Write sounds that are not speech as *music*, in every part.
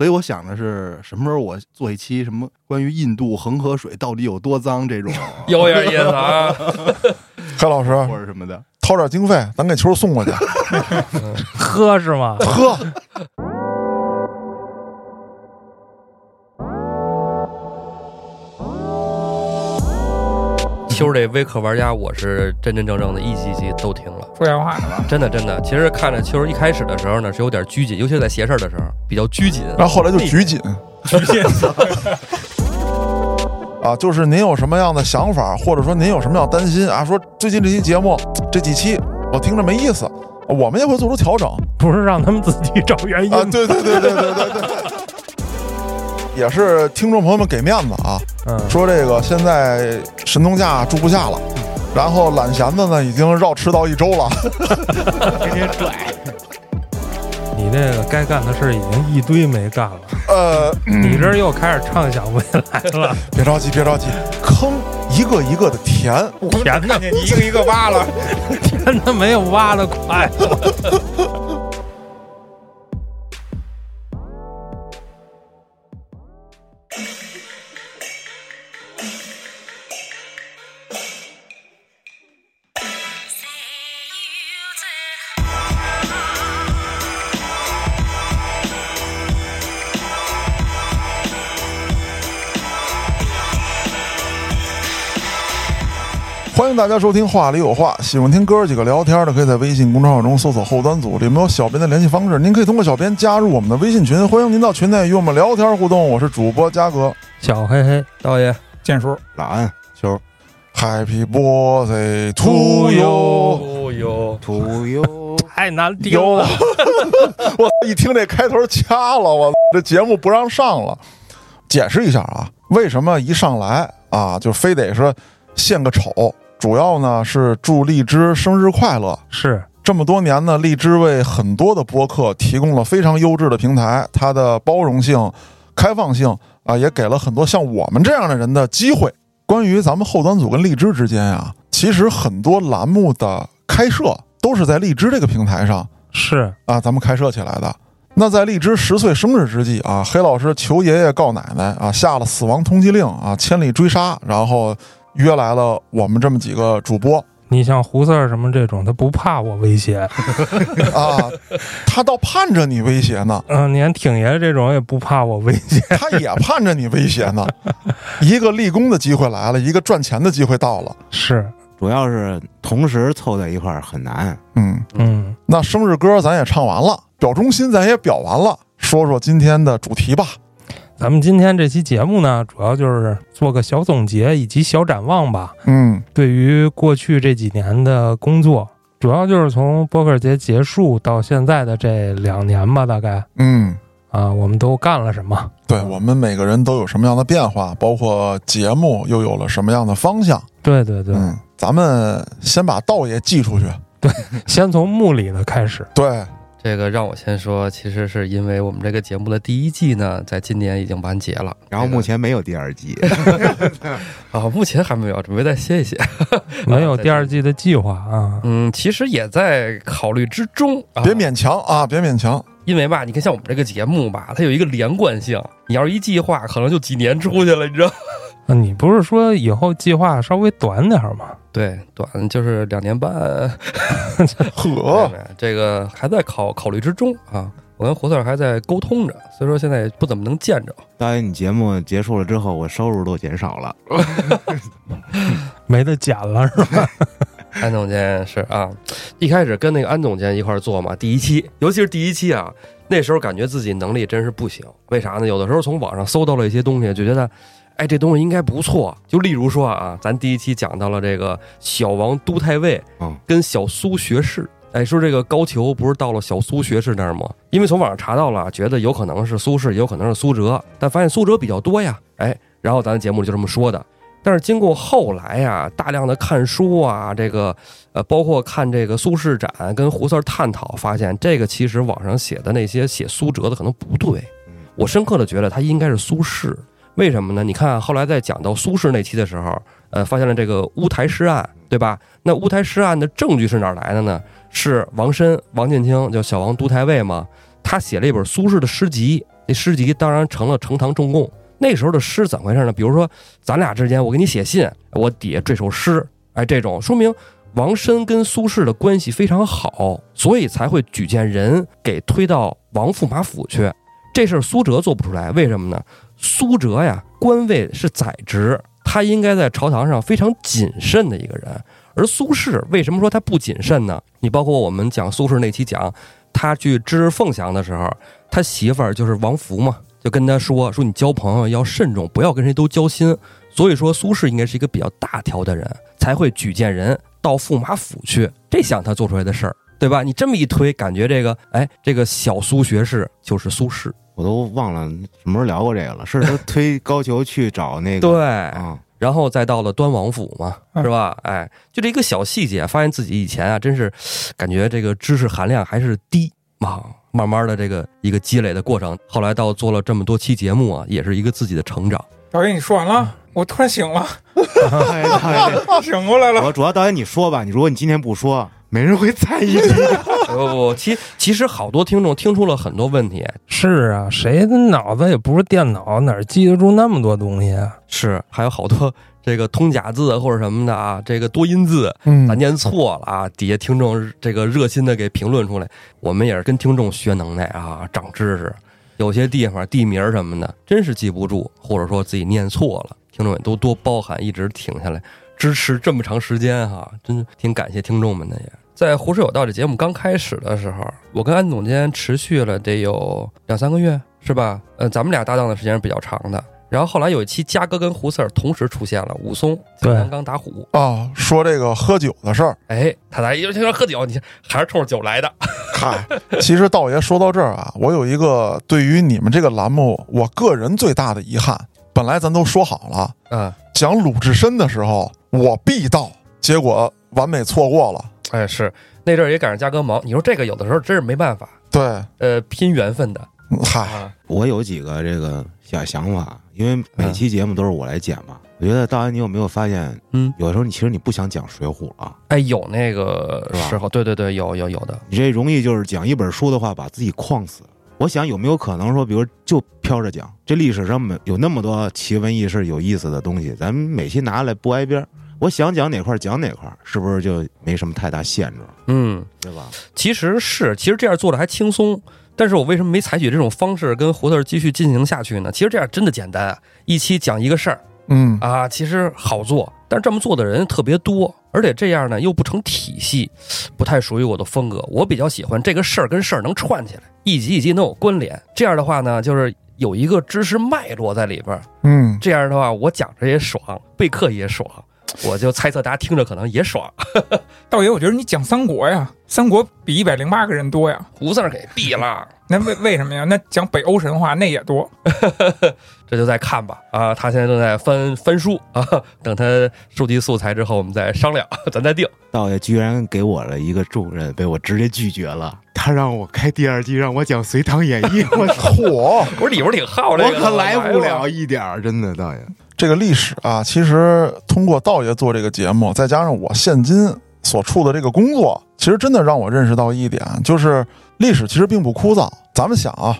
所以我想的是什么时候我做一期什么关于印度恒河水到底有多脏这种，*laughs* 有点意思啊。*laughs* 黑老师或者什么的。掏点经费，咱给球送过去 *laughs* 喝是吗？喝。就是这微课玩家，我是真真正正的一集集都听了，说瞎话是吧？真的真的。其实看着秋一开始的时候呢，是有点拘谨，尤其是在邪事儿的时候比较拘谨，然后后来就拘谨。拘谨啊，就是您有什么样的想法，或者说您有什么样担心啊？说最近这期节目这几期我听着没意思，我们也会做出调整不是让他们自己找原因啊。对对对对对对对，也是听众朋友们给面子啊，说这个现在神农架住不下了，然后懒闲子呢已经绕赤道一周了，天天拽，你这个该干的事儿已经一堆没干了，呃，你这又开始畅想未来了。*laughs* 别着急别着急，坑一个一个的填，填呢看见你一个一个挖了。*laughs* 填的没有挖的快乐。迎大家收听《话里有话》，喜欢听哥儿几个聊天的，可以在微信公众号中搜索“后端组”，里面有小编的联系方式，您可以通过小编加入我们的微信群，欢迎您到群内与我们聊天互动。我是主播嘉哥小黑黑，道爷建叔，懒安球，Happy birthday to you！哦哟，土哟，太难听，了。*laughs* 我一听这开头掐了，我这节目不让上了。解释一下啊，为什么一上来啊就非得说献个丑？主要呢是祝荔枝生日快乐。是这么多年呢，荔枝为很多的播客提供了非常优质的平台，它的包容性、开放性啊，也给了很多像我们这样的人的机会。关于咱们后端组跟荔枝之间呀，其实很多栏目的开设都是在荔枝这个平台上是，啊，咱们开设起来的。那在荔枝十岁生日之际啊，黑老师求爷爷告奶奶啊，下了死亡通缉令啊，千里追杀，然后约来了我们这么几个主播你像胡四儿什么这种，他不怕我威胁。*laughs* 啊，他倒盼着你威胁呢。嗯，你看挺爷这种也不怕我威胁。他也盼着你威胁呢。一个立功的机会来了，一个赚钱的机会到了。是，主要是同时凑在一块儿很难。嗯，嗯，那生日歌咱也唱完了，表忠心咱也表完了，说说今天的主题吧。咱们今天这期节目呢，主要就是做个小总结以及小展望吧。嗯对于过去这几年的工作，主要就是从播客节结束到现在的这两年吧，大概嗯，啊，我们都干了什么？对我们每个人都有什么样的变化，包括节目又有了什么样的方向。对对对，嗯，咱们先把道爷寄出去。对先从墓里的开始。对，这个让我先说，其实是因为我们这个节目的第一季呢，在今年已经完结了，然后目前没有第二季 *laughs* *laughs* 啊，目前还没有，准备再歇一歇。*laughs* 没有第二季的计划啊。嗯，其实也在考虑之中。啊别勉强啊，别勉强。因为吧，你看像我们这个节目吧，它有一个连贯性，你要是一计划，可能就几年出去了，你知道你不是说以后计划稍微短点儿吗？对，短就是两年半。*laughs* 呵，这个还在考考虑之中啊。我跟胡四儿还在沟通着，所以说现在不怎么能见着。大爷，你节目结束了之后，我收入都减少了。*laughs* 没得减了是吧？*laughs* 安总监是啊，一开始跟那个安总监一块儿做嘛，第一期，尤其是第一期啊，那时候感觉自己能力真是不行。为啥呢？有的时候从网上搜到了一些东西，就觉得，哎，这东西应该不错。就例如说啊，咱第一期讲到了这个小王都太尉嗯跟小苏学士。哎，说这个高俅不是到了小苏学士那儿吗？因为从网上查到了，觉得有可能是苏轼，也有可能是苏辙，但发现苏辙比较多呀。哎，然后咱节目里就这么说的。但是经过后来呀，大量的看书啊，这个呃，包括看这个苏轼展跟胡四儿探讨，发现这个其实网上写的那些写苏辙的可能不对。我深刻的觉得他应该是苏轼，为什么呢？你看后来在讲到苏轼那期的时候，呃，发现了这个乌台诗案，对吧？那乌台诗案的证据是哪来的呢？是王申、王建清，叫小王都台尉嘛，他写了一本苏轼的诗集，那诗集当然成了呈堂重供。那时候的诗怎么回事呢？比如说，咱俩之间我给你写信，我底下这首诗，哎，这种说明王申跟苏轼的关系非常好，所以才会举荐人给推到王驸马府去。这事儿苏辙做不出来，为什么呢？苏辙呀，官位是宰执，他应该在朝堂上非常谨慎的一个人。而苏轼为什么说他不谨慎呢？你包括我们讲苏轼那期讲，他去知凤翔的时候，他媳妇儿就是王弗嘛，就跟他说说你交朋友要慎重，不要跟谁都交心。所以说苏轼应该是一个比较大条的人，才会举荐人到驸马府去，这想他做出来的事儿，对吧？你这么一推，感觉这个哎，这个小苏学士就是苏轼，我都忘了什么时候聊过这个了。是 *laughs* 他推高俅去找那个对。啊，然后再到了端王府嘛，嗯是吧？哎，就这一个小细节，发现自己以前啊，真是感觉这个知识含量还是低啊。慢慢的这个一个积累的过程，后来到做了这么多期节目啊，也是一个自己的成长。导演，你说完了，我突然醒了，*laughs* 醒过来了。我主要导演你说吧，你如果你今天不说，没人会在意 *laughs* *laughs* 不不，其其实好多听众听出了很多问题，是啊，谁的脑子也不是电脑，哪记得住那么多东西啊？是还有好多这个通假字或者什么的啊，这个多音字嗯咱念错了啊，底下听众这个热心的给评论出来，我们也是跟听众学能耐啊，长知识。有些地方地名什么的，真是记不住，或者说自己念错了，听众也都多包涵，一直挺下来支持这么长时间哈，真挺感谢听众们的也。在《胡说有道》这节目刚开始的时候，我跟安总监持续了得有两三个月，是吧？呃，咱们俩搭档的时间是比较长的。然后后来有一期嘉哥跟胡四儿同时出现了，武松对刚刚打虎，啊，说这个喝酒的事儿，哎，他来一听说喝酒，你还是冲着酒来的，*laughs* 嗨，其实道爷说到这儿啊，我有一个对于你们这个栏目，我个人最大的遗憾。本来咱都说好了，嗯，讲鲁智深的时候我必到，结果完美错过了。哎，是那阵儿也赶上加哥忙，你说这个有的时候真是没办法，对，呃，拼缘分的嗨，啊，我有几个这个小想法，因为每期节目都是我来剪嘛。我觉得导演，你有没有发现，嗯，有的时候你其实你不想讲《水浒》了，哎，有那个时候，对对对，有有有的，你这容易就是讲一本书的话，把自己框死。我想有没有可能说，比如就飘着讲，这历史上没有那么多奇闻异事、有意思的东西，咱们每期拿来不挨边儿。我想讲哪块儿讲哪块儿，是不是就没什么太大限制，嗯，对吧？其实是，其实这样做的还轻松。但是我为什么没采取这种方式跟胡特继续进行下去呢？其实这样真的简单啊，一期讲一个事儿嗯，啊，其实好做，但是这么做的人特别多，而且这样呢又不成体系，不太属于我的风格。我比较喜欢这个事儿跟事儿能串起来，一集一集能有关联。这样的话呢，就是有一个知识脉络在里边儿。嗯，这样的话，我讲着也爽，备课也爽，我就猜测大家听着可能也爽。*laughs* 道爷，我觉得你讲三国呀，三国比一百零八个人多呀。胡四儿给毙了。*laughs* 那为为什么呀？那讲北欧神话那也多。*laughs* 这就再看吧啊！他现在正在翻翻书啊，等他收集素材之后，我们再商量，咱再定。道爷居然给我了一个重任，被我直接拒绝了。他让我开第二季，让我讲《隋唐演义》，我操，嚯，我里边挺好这个的，我可来不了一点儿，真的，道爷。这个历史啊，其实通过道爷做这个节目，再加上我现今所处的这个工作，其实真的让我认识到一点，就是历史其实并不枯燥。咱们想啊，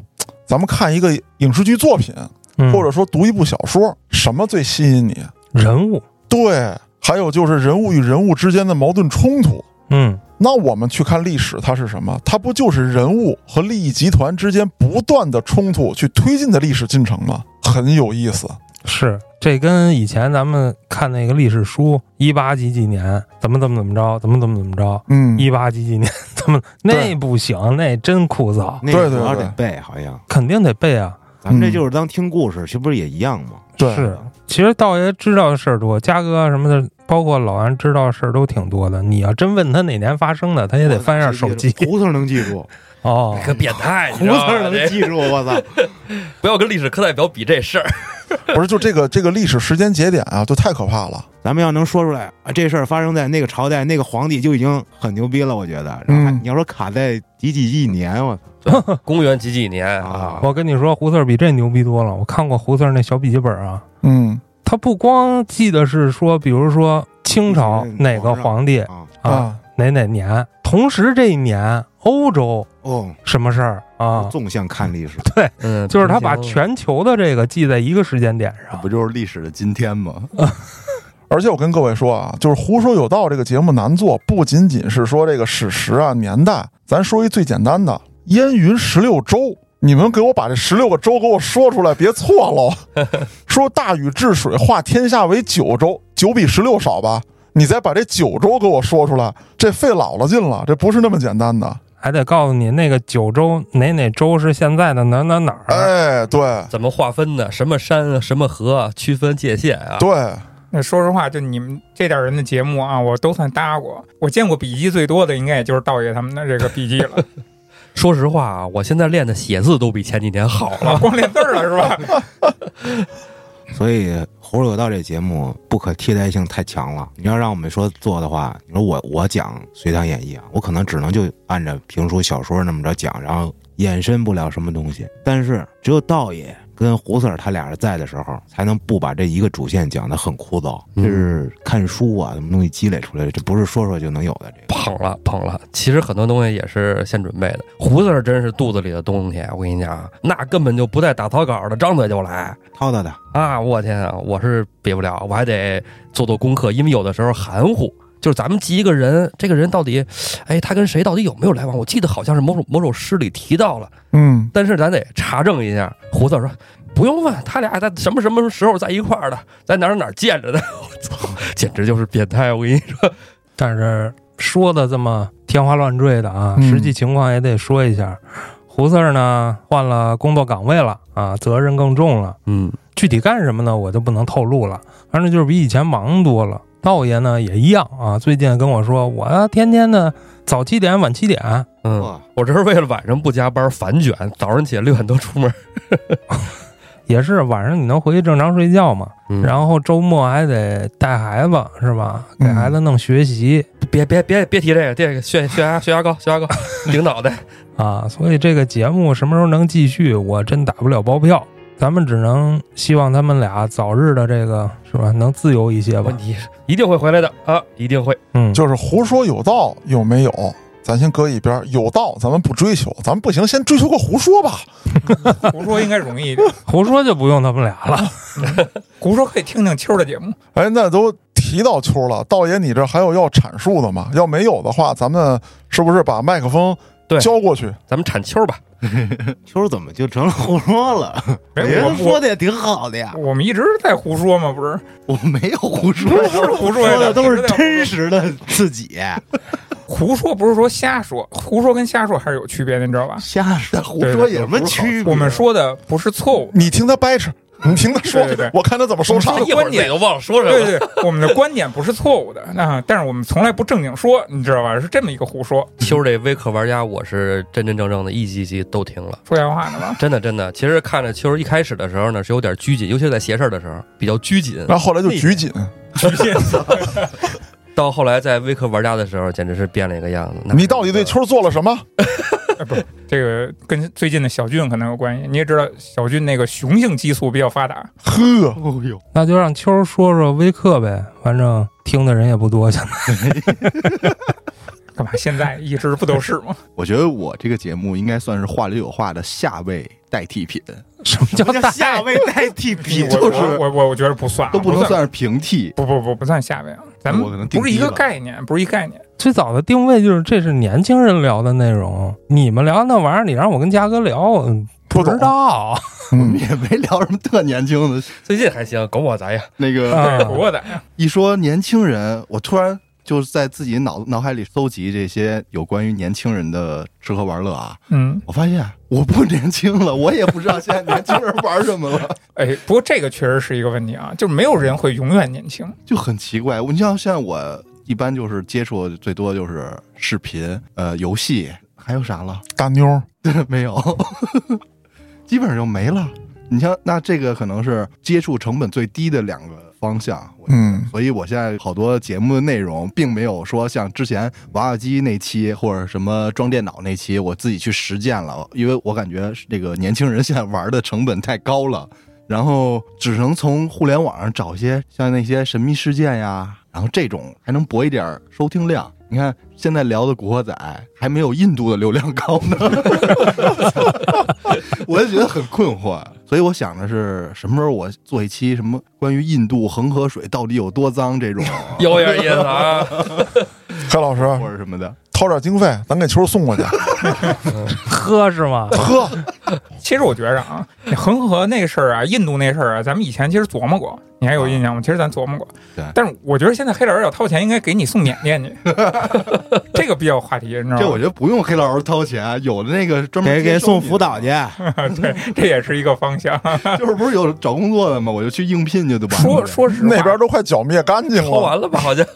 咱们看一个影视剧作品，嗯或者说读一部小说，什么最吸引你？人物，对，还有就是人物与人物之间的矛盾冲突。嗯，那我们去看历史，它是什么？它不就是人物和利益集团之间不断的冲突去推进的历史进程吗？很有意思。是这跟以前咱们看那个历史书，一八几几年怎么怎么怎么着，怎么怎么怎么着，嗯，一八几几年怎么那不行，那真枯燥，那对对个主要得背，好像肯定得背啊。咱们这就是当听故事，这不是也一样吗？对，是，其实道爷知道的事儿多，嘉哥什么的，包括老安知道的事儿都挺多的。你要真问他哪年发生的，他也得翻一下手机。*laughs* 胡同能记住，哦，个变态，胡你能记住，我操！*laughs* 不要跟历史课代表比这事儿。不是就这个这个历史时间节点啊，就太可怕了。咱们要能说出来啊，这事儿发生在那个朝代，那个皇帝就已经很牛逼了，我觉得。然后还嗯你要说卡在几几几年，我公元几几年啊啊？我跟你说，胡四儿比这牛逼多了。我看过胡四儿那小笔记本啊，嗯他不光记得是说，比如说清朝哪个皇帝啊啊，哪哪年，同时这一年欧洲哦，什么事儿啊，纵向看历史，对嗯，就是他把全球的这个记在一个时间点上不就是历史的今天吗？而且我跟各位说啊，就是《胡说有道》这个节目难做，不仅仅是说这个史实啊、年代，咱说一最简单的，燕云十六州，你们给我把这十六个州给我说出来，别错喽。*laughs* 说大禹治水，化天下为九州，九比十六少吧？你再把这九州给我说出来，这费老了劲了，这不是那么简单的。还得告诉你那个九州哪哪州是现在的哪哪哪儿。哎，对怎么划分的？什么山啊，什么河啊，区分界限啊？对，那说实话，就你们这点人的节目啊，我都算搭过。我见过笔记最多的，应该也就是道爷他们的这个笔记了，*laughs* 说实话啊，我现在练的写字都比前几年好了。啊，*laughs* 光练字了是吧？*laughs* 所以《葫芦有道》这节目不可替代性太强了。你要让我们说做的话，你说我我讲《隋唐演义》啊，我可能只能就按照评书、小说那么着讲，然后衍生不了什么东西。但是只有道爷跟胡 Sir 他俩人在的时候，才能不把这一个主线讲得很枯燥。这是看书啊，什么东西积累出来的，这不是说说就能有的。这个捧了捧了，其实很多东西也是现准备的。胡四儿真是肚子里的东西，我跟你讲，那根本就不带打草稿的，张嘴就来叨叨的，啊！我天啊，我是比不了，我还得做做功课，因为有的时候含糊。就是咱们记一个人，这个人到底，哎，他跟谁到底有没有来往？我记得好像是某首某首诗里提到了，嗯，但是咱得查证一下。胡子儿说不用问，他俩在什么什么时候在一块儿的，在哪儿哪儿见着的。我操，简直就是变态！我跟你说，*laughs* 但是说的这么天花乱坠的啊，嗯实际情况也得说一下。胡四儿呢换了工作岗位了啊，责任更重了。嗯，具体干什么呢，我就不能透露了。反正就是比以前忙多了。道爷呢也一样啊，最近跟我说，我天天的早七点晚七点，嗯，我这是为了晚上不加班反卷，早上起来六点多出门。*laughs* 也是晚上你能回去正常睡觉嘛。嗯然后周末还得带孩子是吧？给嗯孩子弄学习、别别别别提这个，这个血血压血压高血压高，领导的。啊，所以这个节目什么时候能继续，我真打不了包票。咱们只能希望他们俩早日的这个是吧，能自由一些吧问。一定会回来的啊，一定会。嗯，就是胡说有道有没有？咱先搁一边儿，有道咱们不追求，咱们不行，先追求个胡说吧。*laughs* 胡说应该容易一点，胡说就不用他们俩了。*laughs* 胡说可以听听秋儿的节目。哎，那都提到秋了，道爷，你这还有要阐述的吗？要没有的话，咱们是不是把麦克风对交过去？咱们铲秋吧。*laughs* 秋儿怎么就成了胡说了？*laughs* 人说的也挺好的呀，我们一直在胡说嘛，不是？我没有胡说，不是胡说的都是真实的自己。胡说不是说瞎说，胡说跟瞎说还是有区别的，你知道吧？瞎说胡说有什么区别？我们说的不是错误，你听他掰扯，你听他说，对对对我看他怎么收场观点都忘了说什么对，对我们的观点不是错误的，那但是我们从来不正经说，你知道吧？是这么一个胡说，秋这微课玩家，我是真真正正的一集一集都听了。说瞎话呢吧？真的真的，其实看着秋一开始的时候呢是有点拘谨，尤其是在邪事儿的时候比较拘谨。然后后来就拘谨，拘 *laughs* 谨到后来在微课玩家的时候，简直是变了一个样子。你到底对秋做了什么？*laughs* 这个跟最近的小俊可能有关系。你也知道，小俊那个雄性激素比较发达，呵，哦呦，那就让秋儿说说微课呗，反正听的人也不多，现在。*laughs* 干嘛？现在一直不都是吗？*laughs* 我觉得我这个节目应该算是话里有话的下位代替品，*laughs* 什么叫下位代替品，就是我我我我觉得不算啊，都不能算算是平替。不不不不算下位啊，咱我可能们不是一个概念，不是一概念。最早的定位就是这是年轻人聊的内容，你们聊那玩意儿，你让我跟嘉哥聊，嗯不知道。嗯，也没聊什么特年轻的，最近还行，狗我咋样，那个 *laughs* 狗我咋样一说年轻人，我突然就是在自己脑脑海里搜集这些有关于年轻人的吃喝玩乐啊，嗯，我发现我不年轻了，我也不知道现在年轻人玩什么了，*laughs* 哎，不过这个确实是一个问题啊，就是没有人会永远年轻。就很奇怪。你像现在我一般就是接触最多就是视频、呃游戏，还有啥了？大妞儿，*laughs* 没有，*laughs* 基本上就没了。你像那这个可能是接触成本最低的两个方向，嗯，所以我现在好多节目的内容，并没有说像之前娃娃机那期或者什么装电脑那期，我自己去实践了，因为我感觉这个年轻人现在玩的成本太高了，然后只能从互联网上找一些像那些神秘事件呀，然后这种还能博一点收听量。你看现在聊的《古惑仔》还没有印度的流量高呢，*laughs* 我就觉得很困惑。所以我想的是，什么时候我做一期什么关于印度恒河水到底有多脏这种，有点意思啊。*laughs* 何老师或者什么的。掏点经费，咱给球送过去 *laughs* 喝是吗？喝。*laughs* 其实我觉着啊，那恒河那事儿啊，印度那事儿啊，咱们以前其实琢磨过，你还有印象吗？其实咱琢磨过。对但是我觉得现在黑老师要掏钱，应该给你送缅甸去，这个比较有话题，你知道吗？这我觉得不用黑老师掏钱，有的那个专门给给送辅导去，*laughs* 对，这也是一个方向。就是不是有找工作的吗？我就去应聘去对吧。说说实话，那边都快剿灭干净了。掏完了吧？好像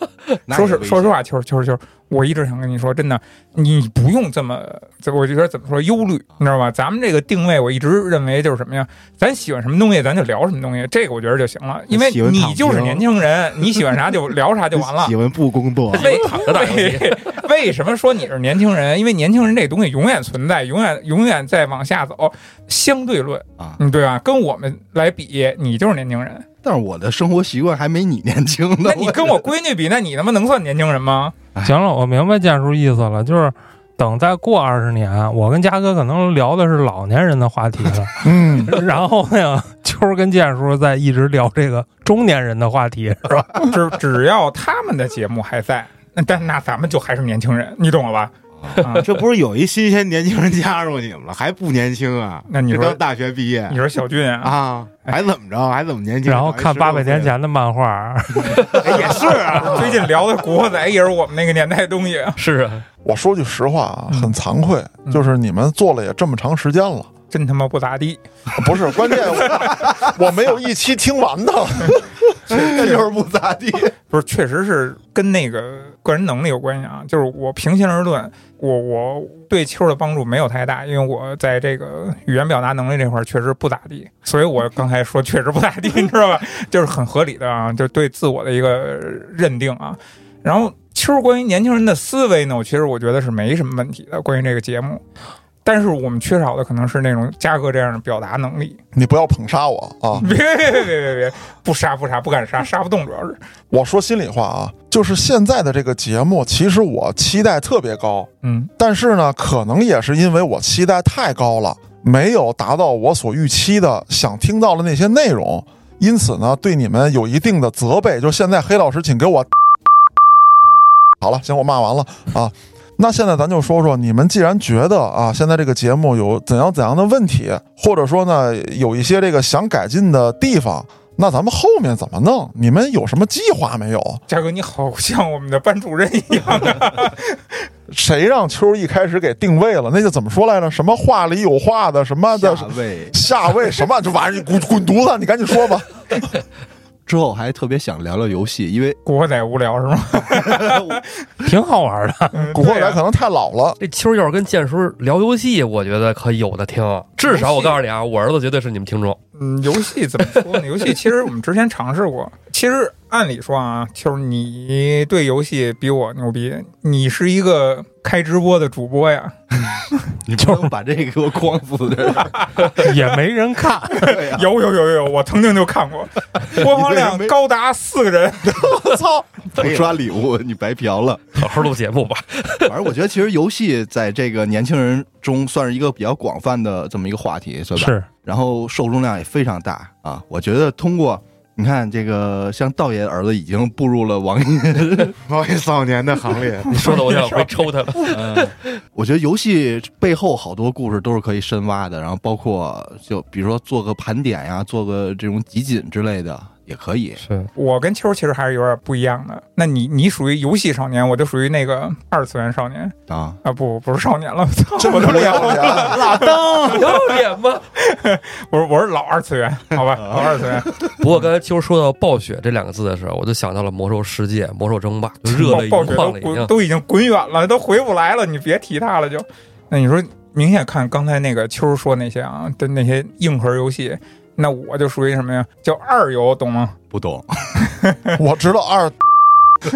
说实说实话，秋儿秋儿秋儿，我一直想跟你说，真的，你不用这么，这我觉得怎么说忧虑，你知道吧？咱们这个定位，我一直认为就是什么呀？咱喜欢什么东西，咱就聊什么东西，这个我觉得就行了，因为你就是年轻人，你喜欢啥就 *laughs* 聊啥就完了喜。欢不工作，为 *laughs* 躺着打游戏。为为什么说你是年轻人？因为年轻人这东西永远存在，永远永远在往下走。相对论，啊！嗯，对吧？跟我们来比，你就是年轻人。但是我的生活习惯还没你年轻呢。那你跟我闺女比，那你他妈能算年轻人吗？行了，我明白建叔意思了，就是等再过二十年，我跟嘉哥可能聊的是老年人的话题了，嗯，然后呢，秋跟建叔在一直聊这个中年人的话题，是吧？只只要他们的节目还在，那但那咱们就还是年轻人，你懂了吧？啊，这不是有一新鲜年轻人加入你们了，还不年轻啊？那你说大学毕业你说小俊啊，啊，还怎么着？还怎么年轻？然后看八百年前的漫画，*laughs* 哎也是啊，*laughs* 最近聊的《古惑仔》也是我们那个年代的东西，是啊，我说句实话啊，嗯很惭愧，嗯就是你们做了也这么长时间了，真他妈不咋地。不是关键我，*laughs* 我没有一期听完的。*laughs* 那就是不咋地。不是，确实是跟那个个人能力有关系啊。就是我平心而论，我我对秋儿的帮助没有太大，因为我在这个语言表达能力这块儿确实不咋地，所以我刚才说确实不咋地，你知道吧？就是很合理的啊，就对自我的一个认定啊。然后秋儿关于年轻人的思维呢，我其实我觉得是没什么问题的，关于这个节目。但是我们缺少的可能是那种嘉哥这样的表达能力。你不要捧杀我啊！*laughs* 别别别别别别，不杀不杀，不敢杀，杀不动，主要是。我说心里话啊，就是现在的这个节目，其实我期待特别高，嗯，但是呢，可能也是因为我期待太高了，没有达到我所预期的想听到的那些内容，因此呢，对你们有一定的责备。就现在，黑老师，请给我 *laughs* 好了，行，我骂完了啊。那现在咱就说说，你们既然觉得啊，现在这个节目有怎样怎样的问题，或者说呢，有一些这个想改进的地方，那咱们后面怎么弄？你们有什么计划没有？嘉哥，你好像我们的班主任一样啊！谁让秋一开始给定位了？那就怎么说来着？什么话里有话的，什么的下位下位什么这玩意儿，你滚滚犊子！你赶紧说吧。*laughs* 之后还特别想聊聊游戏，因为古惑仔无聊是吗？*laughs* 挺好玩的。*laughs* 古惑仔可能太老了，这秋儿要是跟建叔聊游戏，我觉得可有的听。至少我告诉你啊，我儿子绝对是你们听众。嗯，游戏怎么说呢？*laughs* 游戏其实我们之前尝试过。其实按理说啊，就是你对游戏比我牛逼，你是一个开直播的主播呀。*laughs* 你不能把这个给我框死这儿。*laughs* 也没人看，有有有有，我曾经就看过，*laughs* 播放量高达四个人。我操！不刷礼物，你白嫖了。好好录节目吧。反正我觉得，其实游戏在这个年轻人中算是一个比较广泛的这么一个话题，是吧？。是然后受众量也非常大啊！我觉得通过你看这个，像道爷儿子已经步入了网瘾，*laughs* 网瘾少年的行列。*laughs* 你说的我想回抽他了。*laughs* 我觉得游戏背后好多故事都是可以深挖的，然后包括就比如说做个盘点呀，做个这种集锦之类的也可以。是我跟秋儿其实还是有点不一样的。那你你属于游戏少年，我就属于那个二次元少年啊，啊！不不是少年了，我操！真我都不要脸！*laughs* 老登，要脸吗？*laughs* 我是我是老二次元，好吧，老二次元。不过刚才秋儿说到暴雪这两个字的时候，我就想到了魔兽世界、魔兽争霸，*laughs* 就热泪盈暴雪都眶了已经。滚都已经滚远了，都回不来了，你别提他了就。那你说，明显看刚才那个秋儿说那些啊的那些硬核游戏，那我就属于什么呀？叫二油，懂吗？不懂，*laughs* 我知道二 *laughs*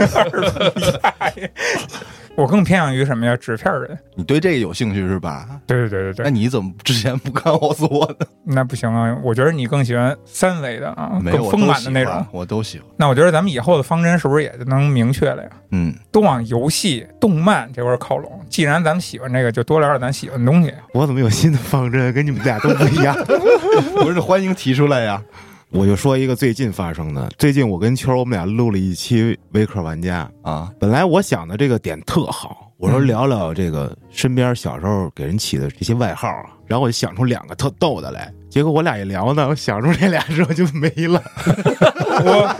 我更偏向于什么呀？纸片人。你对这个有兴趣是吧？对对对对对，那你怎么之前不告诉我呢？那不行啊！我觉得你更喜欢三维的啊，更丰满的那种欢。我都喜欢。那我觉得咱们以后的方针是不是也就能明确了呀？嗯，都往游戏、动漫这块儿靠拢。既然咱们喜欢这个，就多聊点咱喜欢的东西。我怎么有新的方针，跟你们俩都不一样？*laughs* 不是欢迎提出来呀。我就说一个最近发生的，最近我跟秋儿我们俩录了一期微客玩家，啊，本来我想的这个点特好，我说聊聊这个身边小时候给人起的这些外号啊，然后我就想出两个特逗的来，结果我俩一聊呢，我想出这俩之后就没了。*laughs* 我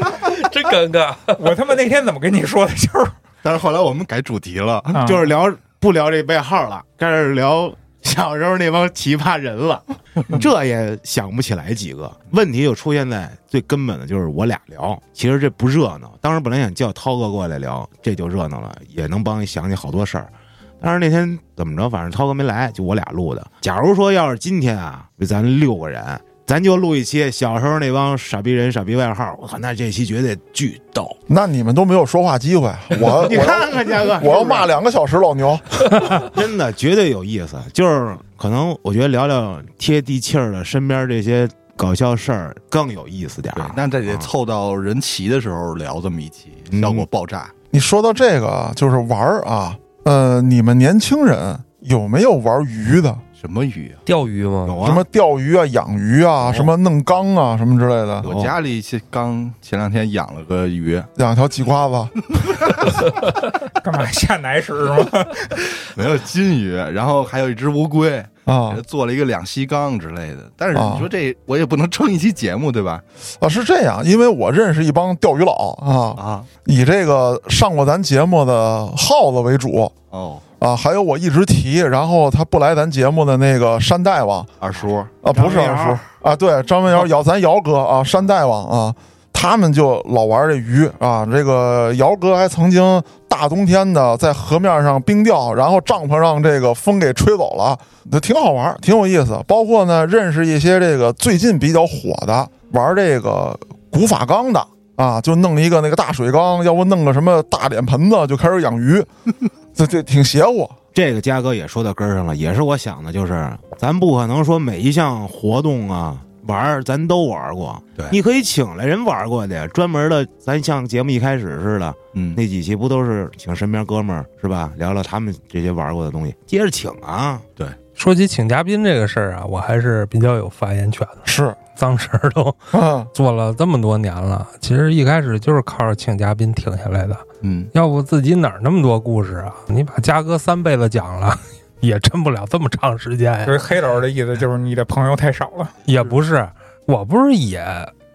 真尴尬。*laughs* 我他妈那天怎么跟你说的？秋儿但是后来我们改主题了。啊就是聊不聊这外号了，开始聊 *laughs* 小时候那帮奇葩人了，*laughs* 这也想不起来几个。问题就出现在最根本的就是我俩聊，其实这不热闹。当时本来想叫涛哥过来聊，这就热闹了，也能帮你想起好多事儿。但是那天怎么着，反正涛哥没来，就我俩录的。假如说要是今天啊，咱六个人，咱就录一期小时候那帮傻逼人、傻逼外号，我靠，那这期绝对巨逗。那你们都没有说话机会，*laughs* 我你看看，嘉哥，我要骂两个小时老牛。*laughs* 真的绝对有意思。就是可能我觉得聊聊贴地气儿的身边这些搞笑事儿更有意思点儿，。对那这得啊凑到人齐的时候聊这么一期，嗯效果爆炸。你说到这个，就是玩儿啊，呃，你们年轻人有没有玩鱼的？什么鱼啊？钓鱼吗？有啊，什么钓鱼啊、养鱼啊、哦。什么弄缸啊、什么之类的，我家里去刚前两天养了个鱼，养条鲫瓜子，*laughs* 干嘛下奶屎是吗？*laughs* 没有金鱼，然后还有一只乌龟，啊。做了一个两栖缸之类的。但是啊。你说这我也不能撑一期节目，对吧？啊，是这样，因为我认识一帮钓鱼佬啊，啊，以这个上过咱节目的耗子为主。哦，啊，还有我一直提，然后他不来咱节目的那个山大王。二叔，啊，不是二叔。啊，对，张文瑶姚咱姚哥啊，山大王啊，他们就老玩这鱼啊。这个姚哥还曾经大冬天的在河面上冰钓，然后帐篷让这个风给吹走了，那挺好玩，挺有意思。包括呢，认识一些这个最近比较火的玩这个古法缸的啊，就弄一个那个大水缸，要不弄个什么大脸盆子，就开始养鱼，这这挺邪乎。这个嘉哥也说到根儿上了，也是我想的，就是咱不可能说每一项活动啊玩儿咱都玩过，对你可以请来人玩过的，专门的，咱像节目一开始似的，嗯，那几期不都是请身边哥们儿是吧，聊聊他们这些玩过的东西，接着请啊，说起请嘉宾这个事儿啊，我还是比较有发言权的。是，脏事儿都嗯，*laughs* 做了这么多年了，其实一开始就是靠着请嘉宾挺下来的。嗯，要不自己哪儿那么多故事啊？你把嘉哥三辈子讲了，*laughs* 也撑不了这么长时间呀所。以黑老师的意思就是你的朋友太少了。也不是，我不是也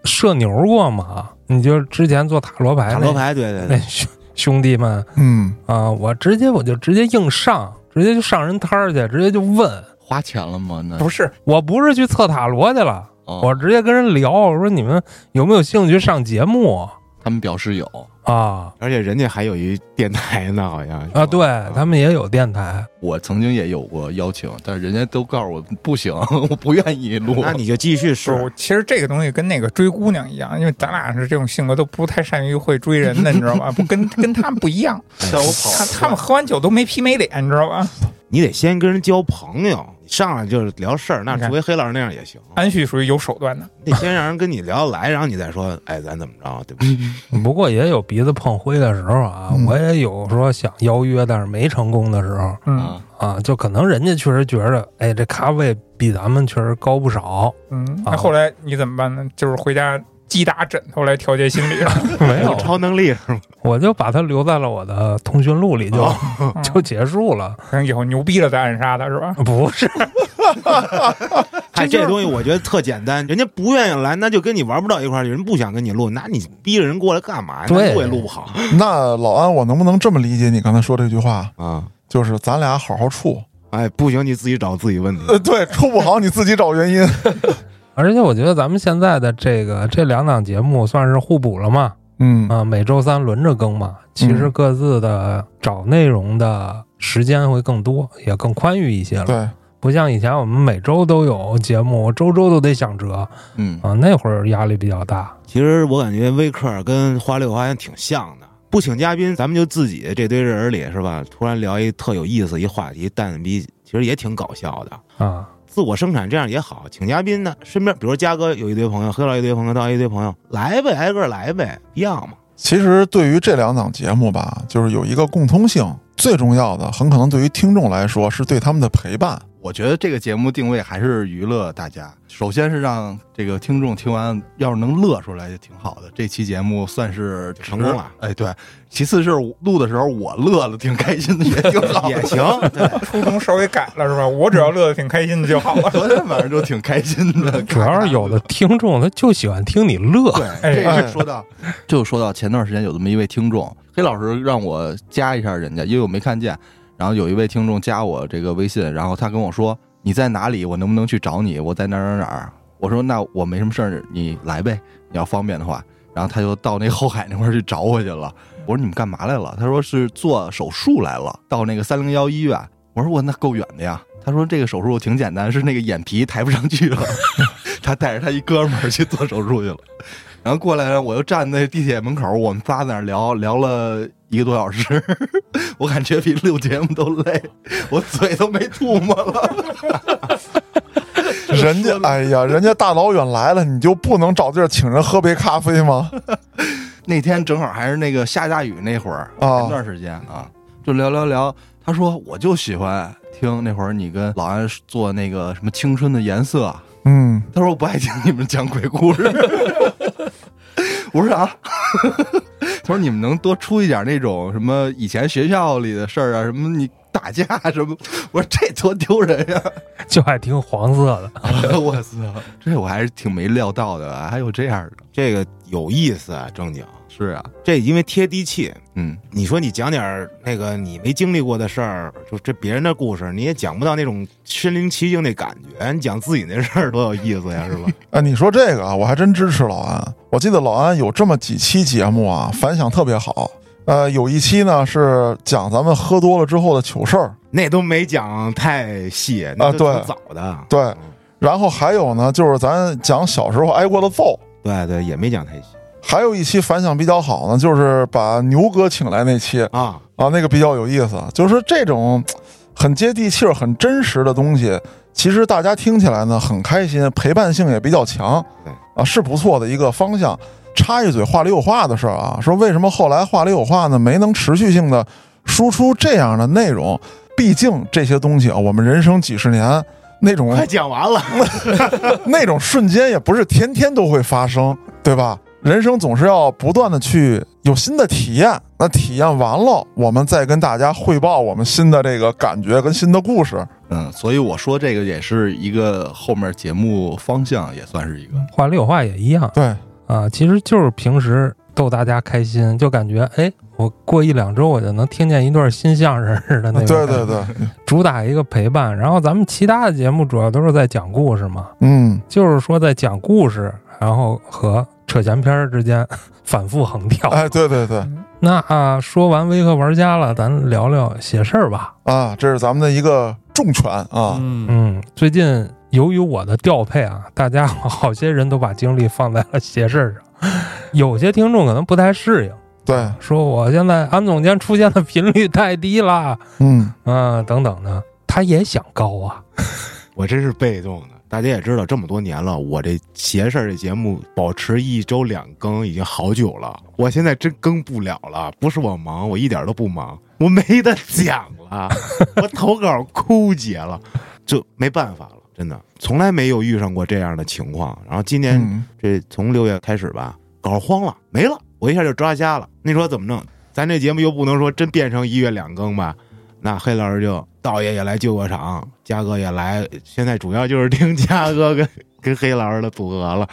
射牛过吗？你就之前做塔罗牌塔罗牌，对对对，兄兄弟们嗯，啊，我直接我就直接硬上，直接就上人摊儿去，直接就问。花钱了吗？那不是，我不是去测塔罗去了，哦我直接跟人聊，我说你们有没有兴趣上节目他们表示有，啊？而且人家还有一电台呢，好像啊，对他们也有电台，我曾经也有过邀请，但是人家都告诉我不行，*laughs* 我不愿意录。那你就继续说，其实这个东西跟那个追姑娘一样，因为咱俩是这种性格，都不太善于会追人的，你知道吧？*laughs* 不跟跟他们不一样，*laughs* 他他们喝完酒都没皮没脸，你知道吧？你得先跟人交朋友，你上来就是聊事儿，那除非黑老师那样也行，安旭属于有手段的，得先让人跟你聊得来，然后你再说，哎，咱怎么着，对不对？*laughs* 不过也有鼻子碰灰的时候啊，嗯我也有说想邀约，但是没成功的时候嗯啊，啊，就可能人家确实觉得，哎，这咖位比咱们确实高不少，嗯。啊那后来你怎么办呢？就是回家击打枕头来调节心理，*laughs* 没有，超能力是吗？我就把它留在了我的通讯录里就，嗯就结束了。可能以后牛逼了再暗杀他是吧？不是，*laughs* 哎，*laughs* 这东西我觉得特简单，人家不愿意来，那就跟你玩不到一块儿去，人不想跟你录，那你逼着人过来干嘛呀？对那录也录不好那老安，我能不能这么理解你刚才说这句话？啊！就是咱俩好好处，哎，不行，你自己找自己问题。呃，对，处不好你自己找原因。而且我觉得咱们现在的这个这两档节目算是互补了嘛，嗯啊，每周三轮着更嘛，其实各自的找内容的时间会更多，也更宽裕一些了。对，不像以前我们每周都有节目，周周都得想辙嗯，啊，那会儿压力比较大。其实我感觉微客跟花六花也挺像的，不请嘉宾，咱们就自己这堆人里是吧？突然聊一特有意思一话题，蛋逼其实也挺搞笑的。啊，自我生产这样也好，请嘉宾呢，身边比如嘉哥有一堆朋友，黑老一堆朋友，道一堆朋友，来呗，挨个来呗，一样嘛。其实对于这两档节目吧，就是有一个共通性，最重要的，很可能对于听众来说是对他们的陪伴。我觉得这个节目定位还是娱乐大家，首先是让这个听众听完，要是能乐出来就挺好的。这期节目算是成功了。哎，对。其次是录的时候我乐了，挺开心的，也挺好，也行。对，初衷稍微改了是吧？我只要乐得挺开心的就好了。*laughs* 昨天晚上就挺开心的，*laughs* 主要是有的听众他就喜欢听你乐。对，*laughs* 这个说到就说到前段时间有这么一位听众，黑老师让我加一下人家，因为我没看见。然后有一位听众加我这个微信，然后他跟我说：“你在哪里？我能不能去找你？我在哪儿哪儿哪儿。”我说：“那我没什么事儿，你来呗，你要方便的话。”然后他就到那后海那块儿去找我去了。我说：“你们干嘛来了？”他说：“是做手术来了，到那个三零幺医院。”我说：“我那够远的呀。”他说：“这个手术挺简单，是那个眼皮抬不上去了。*laughs* ”他带着他一哥们儿去做手术去了。然后过来，我又站在地铁门口，我们仨在那聊聊了一个多小时，*laughs* 我感觉比录节目都累，我嘴都没吐沫了。*laughs* 人家哎呀，人家大老远来了，你就不能找地儿请人喝杯咖啡吗？*laughs* 那天正好还是那个下大雨那会儿，啊前段时间啊，就聊聊聊。他说我就喜欢听那会儿你跟老安做那个什么青春的颜色。嗯，他说我不爱听你们讲鬼故事。我说啊？*laughs* 他说你们能多出一点那种什么以前学校里的事儿啊，什么你打架什么？*laughs* 我说这多丢人呀！*laughs* 就爱听黄色的。我操，这我还是挺没料到的，还有这样的。这个有意思啊，正经。是啊，这因为贴地气，嗯，你说你讲点那个你没经历过的事儿，就这别人的故事，你也讲不到那种身临其境那感觉。你讲自己那事儿多有意思呀，是吧？啊，你说这个啊，我还真支持老安。我记得老安有这么几期节目啊，反响特别好。呃，有一期呢是讲咱们喝多了之后的糗事儿，那都没讲太细，那都对早的。对。然后还有呢，就是咱讲小时候挨过的揍。对对，也没讲太细还有一期反响比较好呢，就是把牛哥请来那期啊。啊，那个比较有意思。就是这种很接地气儿、很真实的东西，其实大家听起来呢很开心，陪伴性也比较强。对啊，是不错的一个方向。插一嘴话里有话的事儿啊，说为什么后来话里有话呢没能持续性的输出这样的内容？毕竟这些东西啊，我们人生几十年那种快讲完了，那种瞬间也不是天天都会发生，对吧？人生总是要不断的去有新的体验，那体验完了，我们再跟大家汇报我们新的这个感觉跟新的故事。嗯，所以我说这个也是一个后面节目方向，也算是一个。话里有话也一样对，啊，其实就是平时逗大家开心，就感觉哎，我过一两周我就能听见一段新相声似的那种。*laughs* 对对对，主打一个陪伴。然后咱们其他的节目主要都是在讲故事嘛，嗯，就是说在讲故事，然后和扯闲篇儿之间 *laughs* 反复横跳。哎，对对对，那啊，说完微客玩家了，咱聊聊写事儿吧。啊，这是咱们的一个重拳啊，嗯，嗯，最近由于我的调配啊，大家好些人都把精力放在了写事儿上，*laughs* 有些听众可能不太适应，对，说我现在安总监出现的频率太低了，嗯，啊，等等的，他也想高啊，*laughs* 我真是被动的。大家也知道，这么多年了，我这邪事儿这节目保持一周两更已经好久了。我现在真更不了了，不是我忙，我一点都不忙，我没得讲了，我投稿枯竭了，就没办法了，真的，从来没有遇上过这样的情况。然后今年嗯这从六月开始吧，稿荒了，没了，我一下就抓瞎了。你说怎么弄？咱这节目又不能说真变成一月两更吧？那黑老师就道爷也来救个场，嘉哥也来，现在主要就是听嘉哥跟跟黑老师的组合了。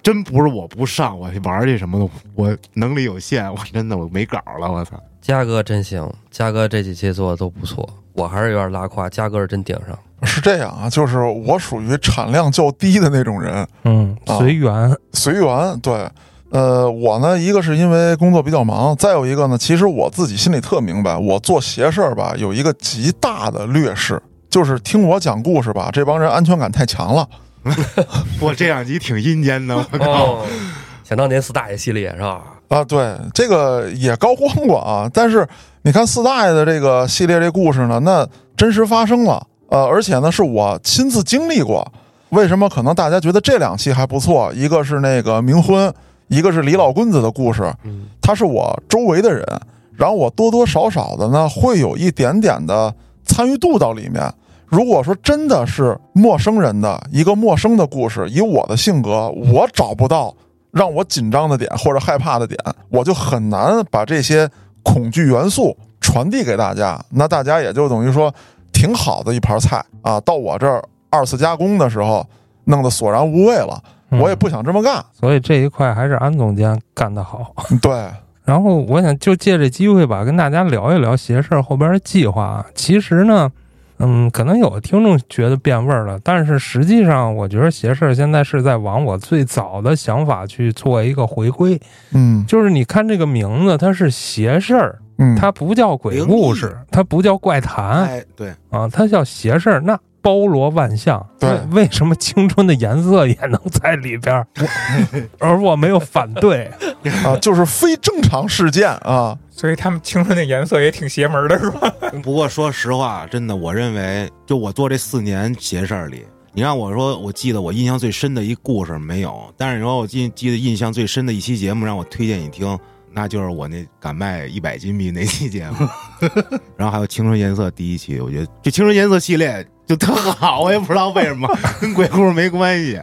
真不是我不上，我玩去什么的，我能力有限，我真的我没稿了，我操！嘉哥真行，嘉哥这几期做的都不错，我还是有点拉胯，嘉哥是真顶上。是这样啊，就是我属于产量较低的那种人，嗯，啊随缘，随缘。对，呃，我呢，一个是因为工作比较忙，再有一个呢，其实我自己心里特明白，我做邪事儿吧，有一个极大的劣势，就是听我讲故事吧，这帮人安全感太强了。*laughs* 我这两集挺阴间的，我靠！哦，想当年四大爷系列是吧？啊，对，这个也高光过啊。但是你看四大爷的这个系列这故事呢，那真实发生了，呃，而且呢是我亲自经历过。为什么可能大家觉得这两期还不错？一个是那个冥婚，一个是李老棍子的故事，嗯他是我周围的人，然后我多多少少的呢会有一点点的参与度到里面。如果说真的是陌生人的一个陌生的故事，以我的性格，我找不到让我紧张的点或者害怕的点，我就很难把这些恐惧元素传递给大家。那大家也就等于说挺好的一盘菜啊，到我这儿二次加工的时候，弄得索然无味了。嗯我也不想这么干。所以这一块还是安总监干得好。*laughs* 对，然后我想就借这机会吧，跟大家聊一聊邪事儿后边的计划啊。其实呢，嗯，可能有的听众觉得变味儿了，但是实际上，我觉得邪事儿现在是在往我最早的想法去做一个回归。嗯就是你看这个名字，它是邪事儿，嗯，它不叫鬼故事，它不叫怪谈哎，对，啊，它叫邪事儿。那包罗万象，对为为什么青春的颜色也能在里边儿？*laughs* 而我没有反对。啊，就是非正常事件啊。所以他们青春的颜色也挺邪门的，是吧？*laughs* 不过说实话，真的，我认为就我做这四年邪事儿里，你让我说，我记得我印象最深的一故事没有，但是你说我记记得印象最深的一期节目，让我推荐你听，那就是我那敢卖一百金币那期节目，然后还有青春颜色第一期，我觉得这青春颜色系列就特好，我也不知道为什么，跟鬼故事没关系。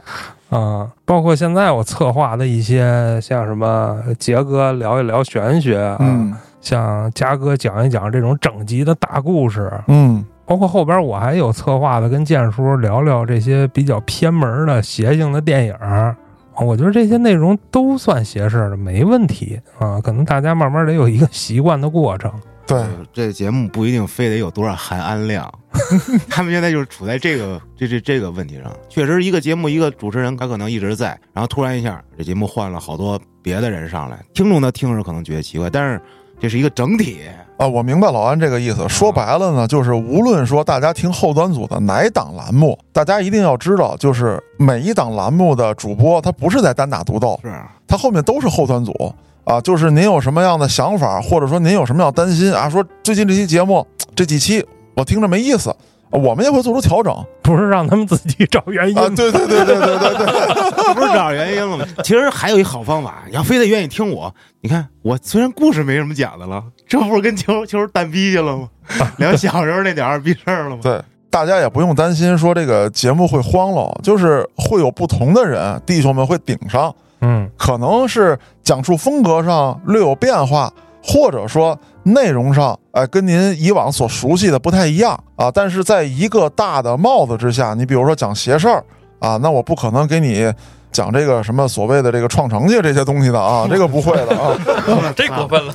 啊，*laughs* 包括现在我策划的一些，像什么杰哥聊一聊玄学啊，嗯像嘉哥讲一讲这种整集的大故事，嗯包括后边我还有策划的，跟建叔聊聊这些比较偏门的邪性的电影儿。我觉得这些内容都算邪事儿的，没问题啊。可能大家慢慢得有一个习惯的过程。对，这节目不一定非得有多少含氨量，*laughs* 他们现在就是处在这个这这这个问题上。确实，一个节目一个主持人他可能一直在，然后突然一下这节目换了好多别的人上来，听众他听着可能觉得奇怪，但是这是一个整体。啊，我明白老安这个意思。说白了呢，就是无论说大家听后端组的哪档栏目，大家一定要知道，就是每一档栏目的主播他不是在单打独斗，是他后面都是后端组啊。就是您有什么样的想法，或者说您有什么样担心啊，说最近这期节目这几期我听着没意思，啊我们也会做出调整不是让他们自己找原因啊。对对对对对对对，*laughs* 不是找原因了吗？其实还有一好方法，你要非得愿意听我，你看我虽然故事没什么讲的了，这不是跟球球蛋逼去了吗？聊小时候那点二逼事儿了吗？*laughs* 对，大家也不用担心说这个节目会荒喽，就是会有不同的人，弟兄们会顶上，嗯，可能是讲述风格上略有变化，或者说内容上，哎，跟您以往所熟悉的不太一样啊。但是在一个大的帽子之下，你比如说讲邪事儿啊，那我不可能给你。讲这个什么所谓的这个创成绩这些东西的啊，*laughs* 这个不会的啊。*laughs* 这过分了。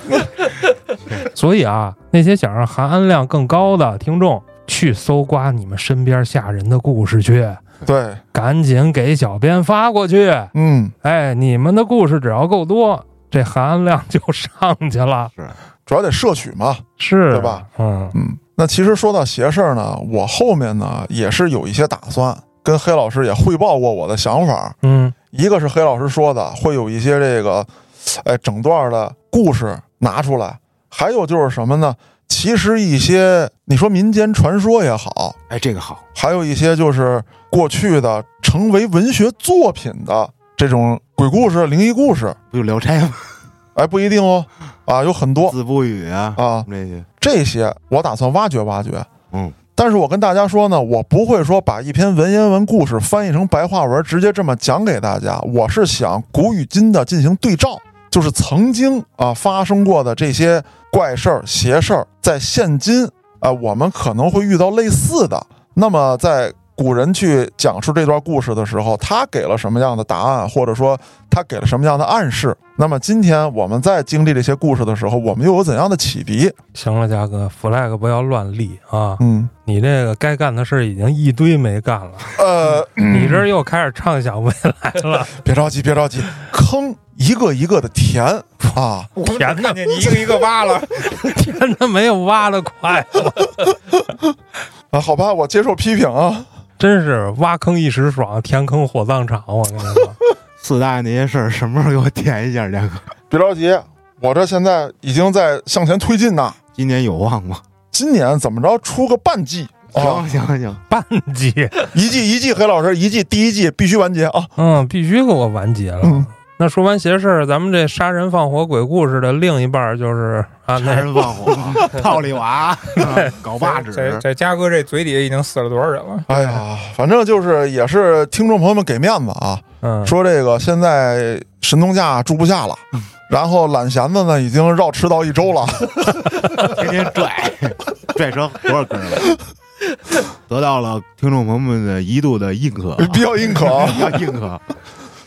*laughs* 所以啊，那些想让含氨量更高的听众，去搜刮你们身边吓人的故事去，对，赶紧给小编发过去。嗯，哎，你们的故事只要够多，这含氨量就上去了，是主要得摄取嘛。是对吧？嗯嗯，那其实说到邪事儿呢，我后面呢也是有一些打算，跟黑老师也汇报过我的想法。嗯一个是黑老师说的，会有一些这个，哎，整段的故事拿出来；还有就是什么呢？其实一些你说民间传说也好，哎，这个好，还有一些就是过去的成为文学作品的这种鬼故事、灵异故事，不就《聊斋》吗？哎，不一定哦，啊，有很多子不语啊，啊，这些，这些我打算挖掘挖掘。嗯，但是我跟大家说呢，我不会说把一篇文言文故事翻译成白话文，直接这么讲给大家。我是想古与今的进行对照，就是曾经啊发生过的这些怪事儿、邪事儿，在现今啊我们可能会遇到类似的。那么在古人去讲述这段故事的时候，他给了什么样的答案，或者说他给了什么样的暗示？那么今天我们在经历这些故事的时候，我们又有怎样的启迪？行了，嘉哥，flag 不要乱立啊！嗯，你这个该干的事儿已经一堆没干了，呃，你这又开始畅想未来了。*laughs* 别着急，别着急，坑一个一个的填啊！我们天哪看见你一个一个挖了，*laughs* 填的，没有挖的快，*laughs* 啊，好吧，我接受批评啊。真是挖坑一时爽，填坑火葬场。我跟你说，*laughs* 四大爷那些事儿什么时候给我填一下，大哥？别着急，我这现在已经在向前推进呢。今年有望吗？今年怎么着出个半季？啊，行行行，半季，一季一季，黑老师一季第一季必须完结啊！嗯，必须给我完结了。嗯那说完邪事儿，咱们这杀人放火鬼故事的另一半就是啊，杀人放火，套里娃，搞把在纸，在嘉哥这嘴底下已经死了多少人了？哎呀，反正就是也是听众朋友们给面子啊，嗯，说这个现在神农架住不下了，然后懒弦子呢已经绕赤道一周了 *laughs* *laughs* 天天拽，拽成多少根了？得到了听众朋友们的一度的认可。比较认可啊。比较硬核。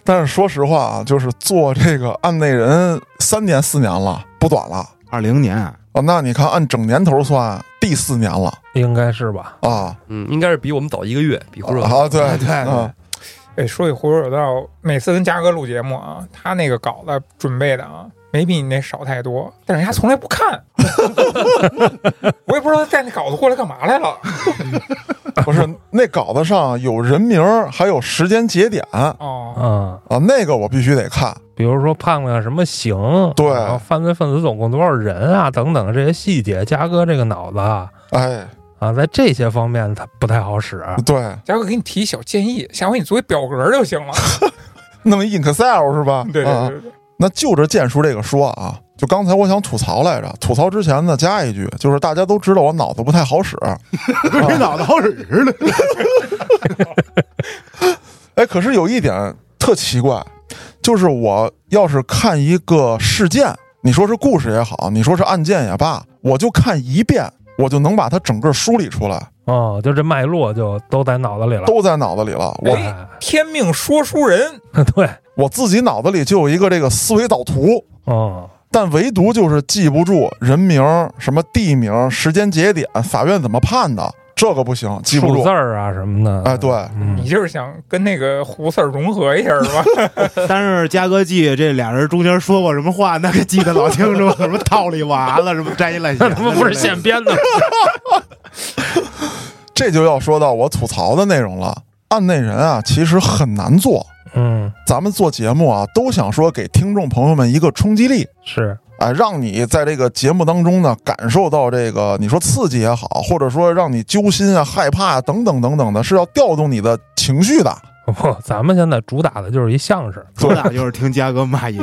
但是说实话啊，就是做这个案内人三年四年了，不短了二零年，啊。那你看按整年头算，第四年了应该是吧？啊嗯，应该是比我们早一个月，比胡说啊！对对对嗯哎，说起胡说有道，每次跟嘉哥录节目啊，他那个稿子准备的啊，没比你那少太多，但是人家从来不看，*laughs* 我也不知道他带那稿子过来干嘛来了。*laughs* 不是那稿子上有人名儿，还有时间节点啊，哦，嗯，那个我必须得看。比如说判了什么刑，对犯罪分子总共多少人啊，等等这些细节，嘉哥这个脑子啊，哎，啊，在这些方面他不太好使。对，嘉哥给你提小建议，下回你作为表格就行了。*laughs* 弄一 Excel 是吧？对对对，那就着剑叔这个说啊，就刚才我想吐槽来着，吐槽之前呢加一句，就是大家都知道我脑子不太好使，跟你脑子好使似的。哎，可是有一点特奇怪，就是我要是看一个事件，你说是故事也好，你说是案件也罢，我就看一遍，我就能把它整个梳理出来，哦，就这脉络就都在脑子里了。都在脑子里了。我哎天命说书人，*laughs* 对，我自己脑子里就有一个这个思维导图，啊，但唯独就是记不住人名、什么地名、时间节点、法院怎么判的，这个不行，记不住数字。儿啊什么的。哎，对，嗯你，就是想跟那个胡四儿融合一下是吧？*laughs* 但是嘉哥记这俩人中间说过什么话，那可记得老清楚，什么套里娃了，什么摘一烂弦子，*laughs* 他妈不是现编的。*laughs* 这就要说到我吐槽的内容了。案内人啊，其实很难做。嗯，咱们做节目啊，都想说给听众朋友们一个冲击力，是，哎，让你在这个节目当中呢，感受到这个你说刺激也好，或者说让你揪心啊、害怕啊等等等等的，是要调动你的情绪的。不，咱们现在主打的就是一相声。*laughs* 主打就是听嘉哥骂音，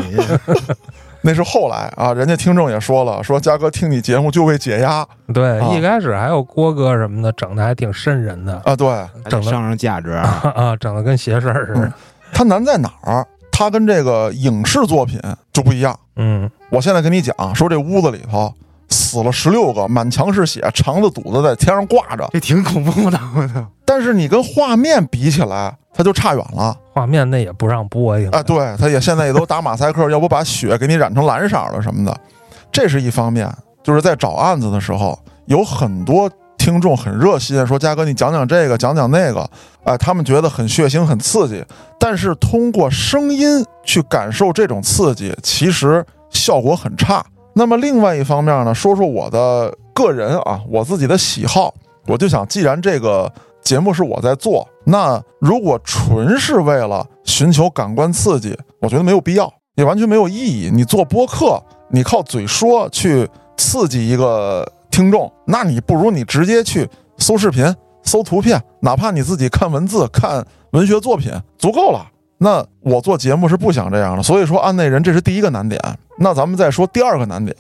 *laughs* 那是后来啊，人家听众也说了，说嘉哥听你节目就为解压对，啊一开始还有郭哥什么的，整的还挺瘆人的啊。对，整的上上价值啊。*laughs* 啊，整的跟邪事儿似的。它难在哪儿？它跟这个影视作品就不一样。嗯，我现在跟你讲，说这屋子里头死了十六个，满墙是血，肠子肚子在天上挂着。这挺恐怖的，我操！但是你跟画面比起来，它就差远了画面那也不让播，应该啊！对，它也现在也都打马赛克，要不把血给你染成蓝色了什么的，这是一方面。就是在找案子的时候，有很多听众很热心，说嘉哥你讲讲这个，讲讲那个，哎、他们觉得很血腥、很刺激，但是通过声音去感受这种刺激，其实效果很差。那么另外一方面呢，说说我的个人啊，我自己的喜好，我就想，既然这个节目是我在做，那如果纯是为了寻求感官刺激，我觉得没有必要，也完全没有意义。你做播客，你靠嘴说去刺激一个听众，那你不如你直接去搜视频、搜图片，哪怕你自己看文字、看文学作品，足够了。那我做节目是不想这样的，所以说案内人这是第一个难点。那咱们再说第二个难点，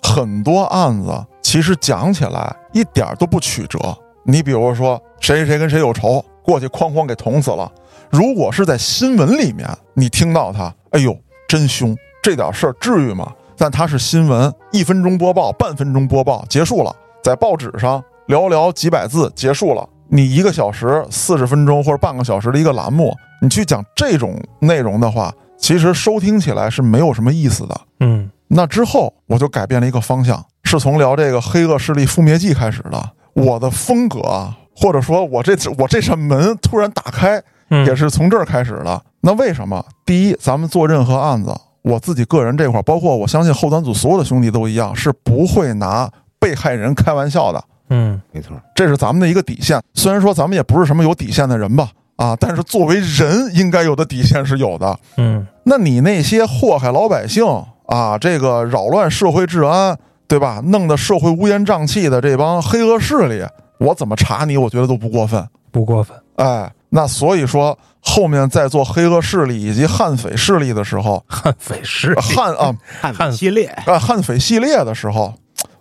很多案子其实讲起来一点都不曲折。你比如说谁谁谁跟谁有仇，过去哐哐给捅死了。如果是在新闻里面，你听到他，哎呦，真凶，这点事儿至于吗？但它是新闻，一分钟播报，半分钟播报结束了，在报纸上寥寥几百字结束了。你一个小时四十分钟或者半个小时的一个栏目，你去讲这种内容的话，其实收听起来是没有什么意思的。嗯，那之后我就改变了一个方向，是从聊这个《黑恶势力覆灭记》开始的。我的风格啊，或者说我这我这扇门突然打开，嗯也是从这儿开始的。那为什么？第一，咱们做任何案子，我自己个人这块儿，包括我相信后端组所有的兄弟都一样，是不会拿被害人开玩笑的。嗯没错，这是咱们的一个底线。虽然说咱们也不是什么有底线的人吧，啊，但是作为人应该有的底线是有的。嗯那你那些祸害老百姓啊，这个扰乱社会治安，对吧？弄得社会乌烟瘴气的这帮黑恶势力，我怎么查你？我觉得都不过分。不过分。哎，那所以说后面在做黑恶势力以及悍匪势力的时候，悍匪势力悍啊悍匪系列，啊悍匪系列的时候，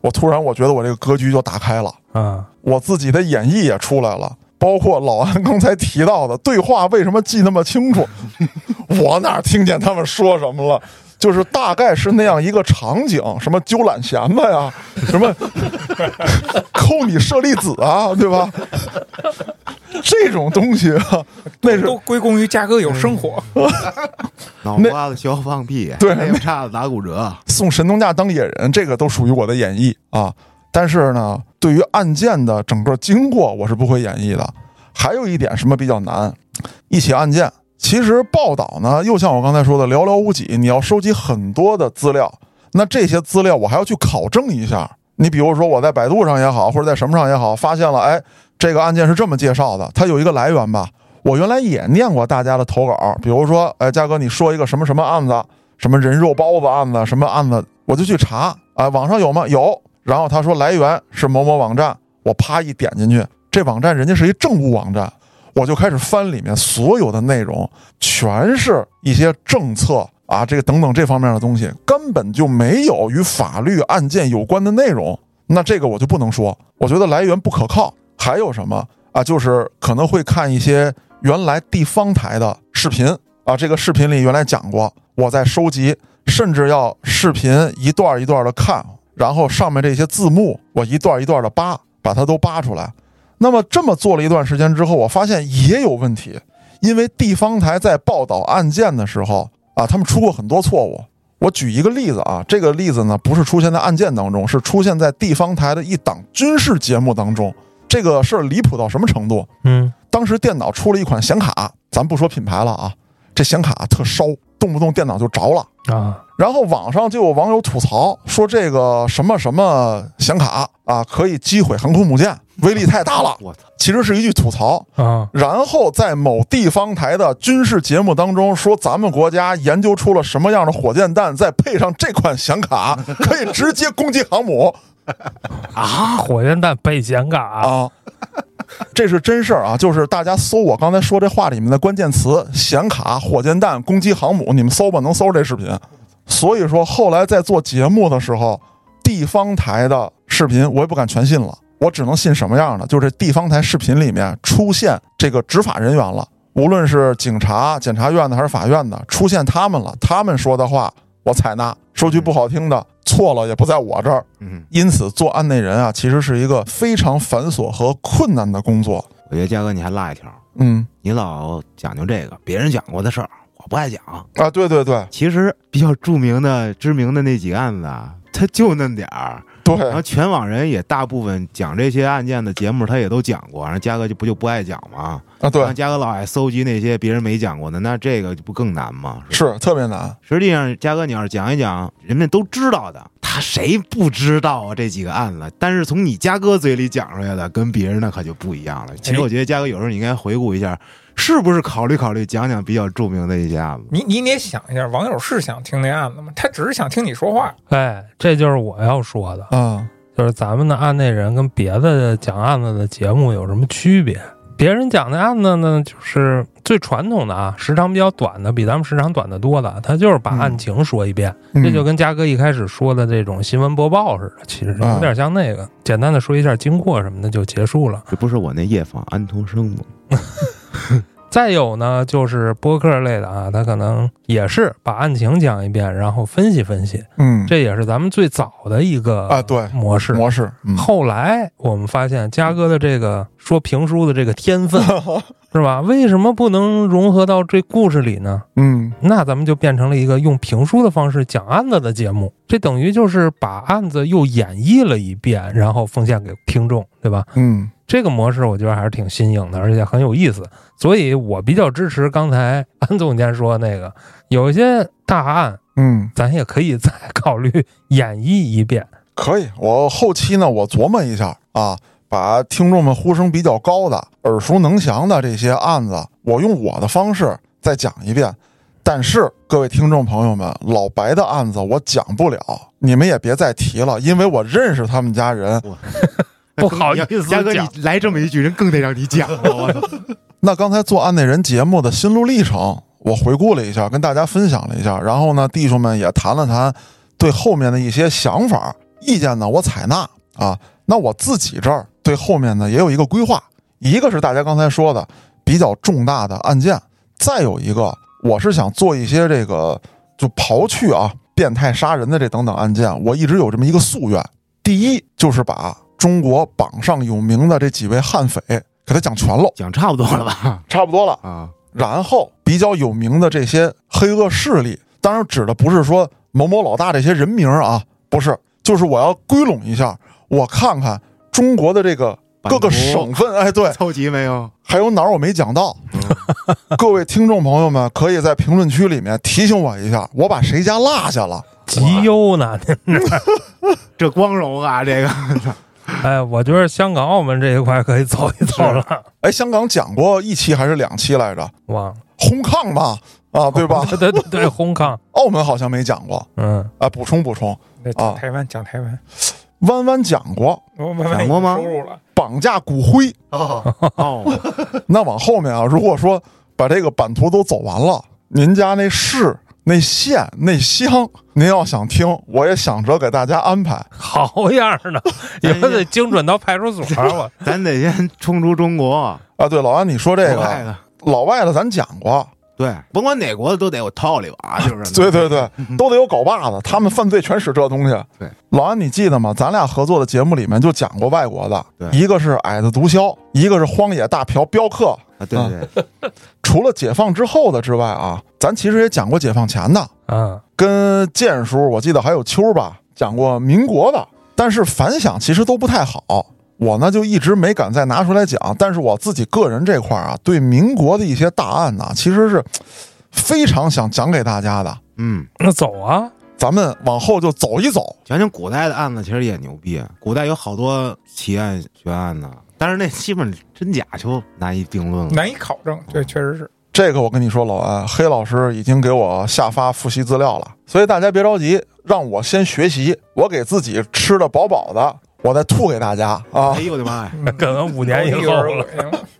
我突然我觉得我这个格局就打开了，啊，我自己的演绎也出来了。包括老安刚才提到的对话为什么记那么清楚，*laughs* 我哪听见他们说什么了？就是大概是那样一个场景，什么揪懒弦子呀，*laughs* 什么抠你舍利子啊，对吧？这种东西啊，那是都归功于嘉哥有生活。*laughs* 脑瓜子小放屁，对没有叉子打骨折，送神农架当野人，这个都属于我的演绎啊。但是呢，对于案件的整个经过，我是不会演绎的。还有一点什么比较难？一起案件，其实报道呢，又像我刚才说的寥寥无几，你要收集很多的资料，那这些资料我还要去考证一下。你比如说我在百度上也好，或者在什么上也好，发现了，哎，这个案件是这么介绍的，它有一个来源吧？我原来也念过大家的投稿，比如说，哎，嘉哥你说一个什么什么案子，什么人肉包子案子，什么案子，我就去查啊，网上有吗？有。然后他说来源是某某网站，我啪一点进去，这网站人家是一政务网站，我就开始翻里面所有的内容，全是一些政策啊，这个等等这方面的东西，根本就没有与法律案件有关的内容。那这个我就不能说，我觉得来源不可靠。还有什么啊？就是可能会看一些原来地方台的视频啊，这个视频里原来讲过，我在收集，甚至要视频一段一段的看。然后上面这些字幕，我一段一段的扒，把它都扒出来。那么这么做了一段时间之后，我发现也有问题，因为地方台在报道案件的时候啊，他们出过很多错误。我举一个例子啊，这个例子呢不是出现在案件当中，是出现在地方台的一档军事节目当中。这个事儿离谱到什么程度？嗯，当时电脑出了一款显卡，咱不说品牌了啊，这显卡特烧，动不动电脑就着了。啊，然后网上就有网友吐槽说这个什么什么显卡啊，可以击毁航空母舰，威力太大了。我操！其实是一句吐槽。啊，然后在某地方台的军事节目当中说，咱们国家研究出了什么样的火箭弹，再配上这款显卡，可以直接攻击航母 *laughs* 啊，火箭弹背显卡，啊！这是真事儿啊！就是大家搜我刚才说这话里面的关键词“显卡”“火箭弹”“攻击航母”，你们搜吧，能搜这视频。所以说，后来在做节目的时候，地方台的视频我也不敢全信了，我只能信什么样的？就是地方台视频里面出现这个执法人员了，无论是警察、检察院的还是法院的，出现他们了，他们说的话我采纳。说句不好听的，错了也不在我这儿。嗯，因此，做案内人啊，其实是一个非常繁琐和困难的工作。我觉得嘉哥你还落一条，嗯你老讲究这个别人讲过的事儿，我不爱讲。啊，对对对其实比较著名的、知名的那几个案子啊，他就那点儿。然后，全网人也大部分讲这些案件的节目，他也都讲过。然后嘉哥就不就不爱讲吗？啊然后对，嘉哥老爱搜集那些别人没讲过的，那这个就不更难吗？吧是特别难。实际上，嘉哥你要是讲一讲人们都知道的，他谁不知道啊？这几个案子，但是从你嘉哥嘴里讲出来的，跟别人那可就不一样了。其实我觉得嘉哥有时候你应该回顾一下，是不是考虑考虑讲讲比较著名的一些案子？你你得想一下，网友是想听那案子吗？他只是想听你说话。哎，这就是我要说的，啊，就是咱们的案内人跟别的讲案子的节目有什么区别？别人讲的案子呢，就是最传统的啊，时长比较短的，比咱们时长短的多的，他就是把案情说一遍，嗯这就跟嘉哥一开始说的这种新闻播报似的，其实有点像那个，简单的说一下经过什么的就结束了。这不是我那夜访安徒生吗？*laughs* *laughs* 再有呢，就是播客类的啊，他可能也是把案情讲一遍，然后分析分析，嗯，这也是咱们最早的一个啊对模式。模式，嗯后来我们发现嘉哥的这个说评书的这个天分 *laughs* 是吧？为什么不能融合到这故事里呢？嗯那咱们就变成了一个用评书的方式讲案子的节目，这等于就是把案子又演绎了一遍，然后奉献给听众，对吧？嗯这个模式我觉得还是挺新颖的，而且很有意思，所以我比较支持刚才安总监说的那个，有一些大案嗯，咱也可以再考虑演绎一遍。可以。我后期呢，我琢磨一下啊，把听众们呼声比较高的、耳熟能详的这些案子，我用我的方式再讲一遍。但是各位听众朋友们，老白的案子我讲不了，你们也别再提了，因为我认识他们家人。*laughs* 不好意思嘉哥，你来这么一句，人更得让你讲了。我 *laughs* 操那刚才做案内人节目的心路历程，我回顾了一下，跟大家分享了一下。然后呢，弟兄们也谈了谈对后面的一些想法、意见呢，我采纳啊。那我自己这儿对后面呢也有一个规划，一个是大家刚才说的比较重大的案件，再有一个我是想做一些这个就刨去啊变态杀人的这等等案件，我一直有这么一个夙愿。第一就是把中国榜上有名的这几位悍匪给他讲全喽，讲差不多了吧？*laughs* 差不多了。啊，然后比较有名的这些黑恶势力，当然指的不是说某某老大这些人名啊，不是，就是我要归拢一下，我看看中国的这个各个省份，*laughs* 哎，对，凑齐没有？还有哪儿我没讲到？*laughs* 各位听众朋友们，可以在评论区里面提醒我一下，我把谁家落下了？极优呢。这光荣啊，这个哎，我觉得香港、澳门这一块可以走一走了。哎，香港讲过一期还是两期来着？忘了，红抗吧，啊，对吧？对对对对，红康，*laughs* 澳门好像没讲过嗯，啊，补充补充，啊台湾，讲台湾，弯弯讲过讲过吗。绑架骨灰。*laughs* 哦，那往后面啊，如果说把这个版图都走完了，您家那市、那县、那乡，您要想听，我也想着给大家安排。好样 *laughs* 的，以后得精准到派出所。我 *laughs* 咱得先冲出中国。啊，对，老安，你说这个国外的老外的咱讲过，对，甭管哪国的都得有套里吧，*laughs* 就是对对对，*laughs* 都得有狗把子，他们犯罪全使这东西。对，老安，你记得吗？咱俩合作的节目里面就讲过外国的，对一个是矮子毒枭，一个是荒野大嫖镖客。啊，对对对，除了解放之后的之外啊，咱其实也讲过解放前的，啊，跟剑叔，我记得还有秋吧，讲过民国的，但是反响其实都不太好。我呢就一直没敢再拿出来讲，但是我自己个人这块儿啊，对民国的一些大案呢，其实是非常想讲给大家的。嗯，那走啊，咱们往后就走一走，讲讲古代的案子，其实也牛逼。古代有好多奇案悬案呢，但是那基本真假就难以定论了。难以考证，这确实是。这个我跟你说，老安黑老师已经给我下发复习资料了，所以大家别着急，让我先学习，我给自己吃的饱饱的，我再吐给大家啊哎。呦我的妈呀！*laughs* 可能五年以后了。了。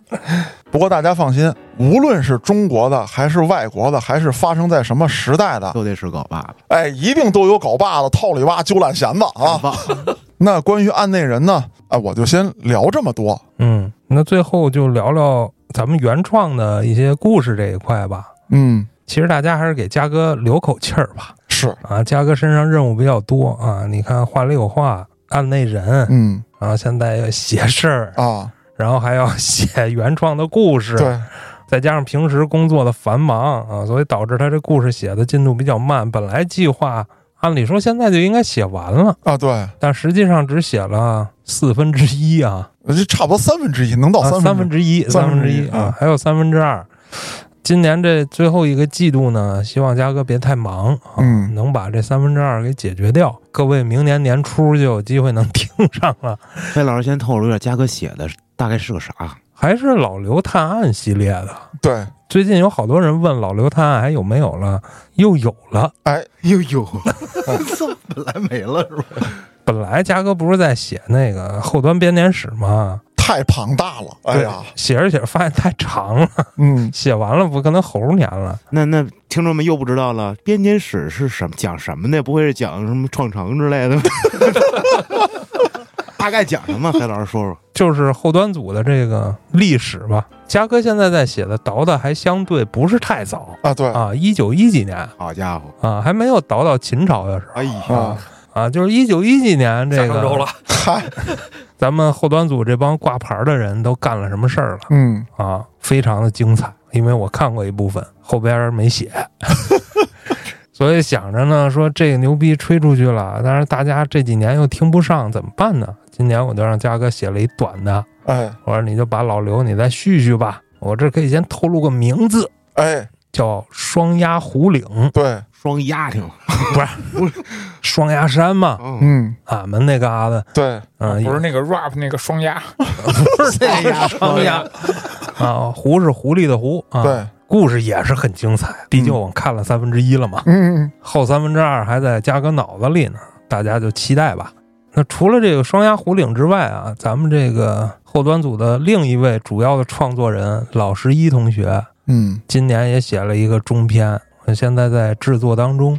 *laughs* 不过大家放心，无论是中国的，还是外国的，还是发生在什么时代的，都得是镐把子哎，一定都有镐把子、套里挖、揪烂弦子啊。*laughs* 那关于案内人呢，啊，我就先聊这么多。嗯，那最后就聊聊咱们原创的一些故事这一块吧。嗯，其实大家还是给嘉哥留口气儿吧。是，啊，嘉哥身上任务比较多啊，你看话里有话，案内人，嗯。然后现在要写事儿，啊，然后还要写原创的故事，对，再加上平时工作的繁忙啊，所以导致他这故事写的进度比较慢。本来计划按理说现在就应该写完了，啊，对，但实际上只写了四分之一啊，这差不多三分之一，能到啊三分三分之一，三三分之一啊，还有三分之二。今年这最后一个季度呢，希望嘉哥别太忙啊，嗯能把这三分之二给解决掉。各位明年年初就有机会能听上了。黑老师先透露一下，嘉哥写的大概是个啥？还是老刘探案系列的。对，最近有好多人问老刘探案还有没有了，又有了。哎，又有了，*laughs* 本来没了是吧？本来嘉哥不是在写那个后端编年史吗？太庞大了，哎呀，写着写着发现太长了，嗯，*laughs* 写完了不可能猴年了。那那听众们又不知道了，编年史是什么？讲什么的？不会是讲什么创城之类的？*laughs* 大概讲什么？黑老师说说。就是后端组的这个历史吧。嘉哥现在在写的倒的还相对不是太早啊，对，啊，一九一几年好家伙！啊，还没有倒到秦朝的时候哎呀，啊，啊，就是一九一几年这个周了，嗨，*laughs* 咱们后端组这帮挂牌的人都干了什么事儿了嗯，啊，非常的精彩。因为我看过一部分，后边没写。*laughs* 所以想着呢，说这个牛逼吹出去了，但是大家这几年又听不上，怎么办呢？今年我就让嘉哥写了一短的，哎，我说你就把老刘你再续续吧，我这可以先透露个名字，哎，叫双鸭虎岭，对，双丫挺，*laughs* 双鸭山嘛，嗯，嗯，俺们那嘎达，对，嗯，不是那个 rap 那个双鸭，*laughs* 不是那个双鸭。啊，狐是狐狸的狐啊，对，故事也是很精彩，毕竟我看了三分之一了嘛，嗯，后三分之二还在加哥脑子里呢，大家就期待吧。那除了这个双鸭虎岭之外啊，咱们这个后端组的另一位主要的创作人老十一同学，嗯，今年也写了一个中篇，现在在制作当中，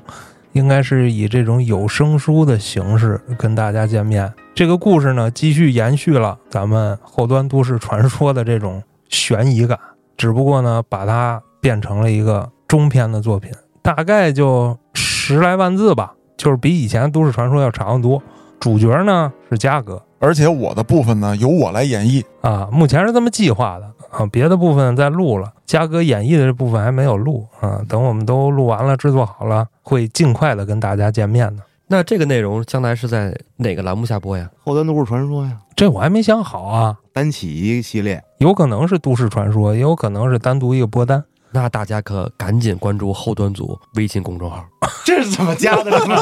应该是以这种有声书的形式跟大家见面。这个故事呢，继续延续了咱们后端都市传说的这种悬疑感，只不过呢，把它变成了一个中篇的作品，大概就十来万字吧，就是比以前都市传说要长得多。主角呢是嘉哥，而且我的部分呢由我来演绎，啊，目前是这么计划的啊，别的部分在录了，嘉哥演绎的这部分还没有录啊，等我们都录完了、制作好了，会尽快的跟大家见面的。那这个内容将来是在哪个栏目下播呀？后端都市传说呀，这我还没想好啊，单起一个系列，有可能是都市传说，也有可能是单独一个播单。那大家可赶紧关注后端组微信公众号，*laughs* 这是怎么加的呢？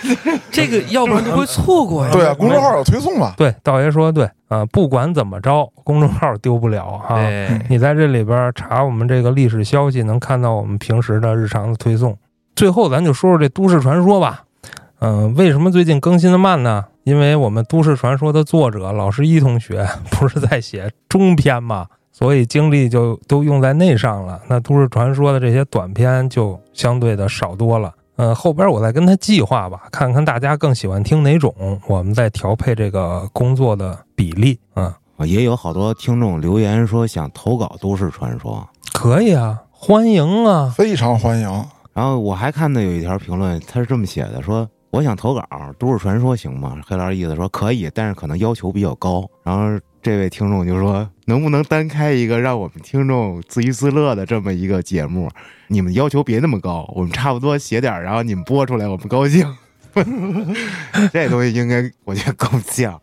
*laughs* 这个要不然就会错过呀。对啊，公众号有推送嘛，*laughs* 对，道爷说的对啊，不管怎么着，公众号丢不了哈。哎，你在这里边查我们这个历史消息，能看到我们平时的日常的推送。最后，咱就说说这都市传说吧。嗯、为什么最近更新的慢呢？因为我们都市传说的作者老师一同学不是在写中篇嘛，所以精力就都用在那上了。那都市传说的这些短片就相对的少多了。呃，后边我再跟他计划吧，看看大家更喜欢听哪种，我们再调配这个工作的比例。嗯，也有好多听众留言说想投稿都市传说，可以啊，欢迎啊。非常欢迎。然后我还看到有一条评论，他是这么写的，说我想投稿都市传说行吗？黑老师意思说可以，但是可能要求比较高。然后这位听众就说，能不能单开一个让我们听众自娱自乐的这么一个节目？你们要求别那么高，我们差不多写点儿，然后你们播出来，我们高兴。*laughs* 这东西应该我觉得够呛。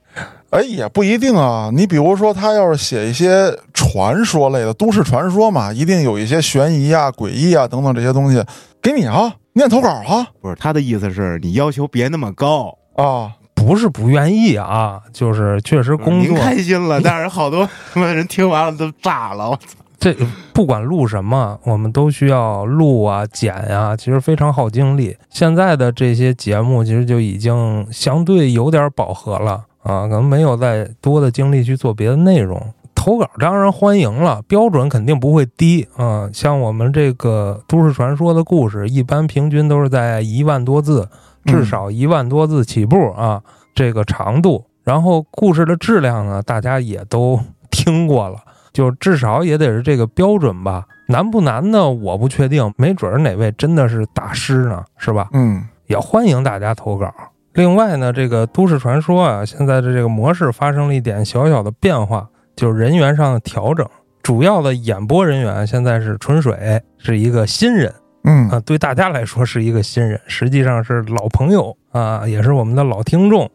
哎，也不一定啊。你比如说，他要是写一些传说类的都市传说嘛，一定有一些悬疑啊、诡异啊等等这些东西，给你啊，念投稿啊不是他的意思是你要求别那么高，啊！不是不愿意啊，就是确实工您作开心了，*laughs* 但是好多他妈人听完了都炸了。我操！这不管录什么，我们都需要录啊、剪啊、其实非常耗精力。现在的这些节目其实就已经相对有点饱和了啊，可能没有再多的精力去做别的内容。投稿当然欢迎了，标准肯定不会低啊。像我们这个都市传说的故事，一般平均都是在一万多字，至少一万多字起步啊，这个长度。然后故事的质量呢，大家也都听过了。就至少也得是这个标准吧。难不难呢？我不确定，没准儿哪位真的是大师呢，是吧？嗯，也欢迎大家投稿。另外呢，这个都市传说啊，现在的这个模式发生了一点小小的变化，就是人员上的调整。主要的演播人员现在是纯水，是一个新人嗯啊，对大家来说是一个新人，实际上是老朋友啊，也是我们的老听众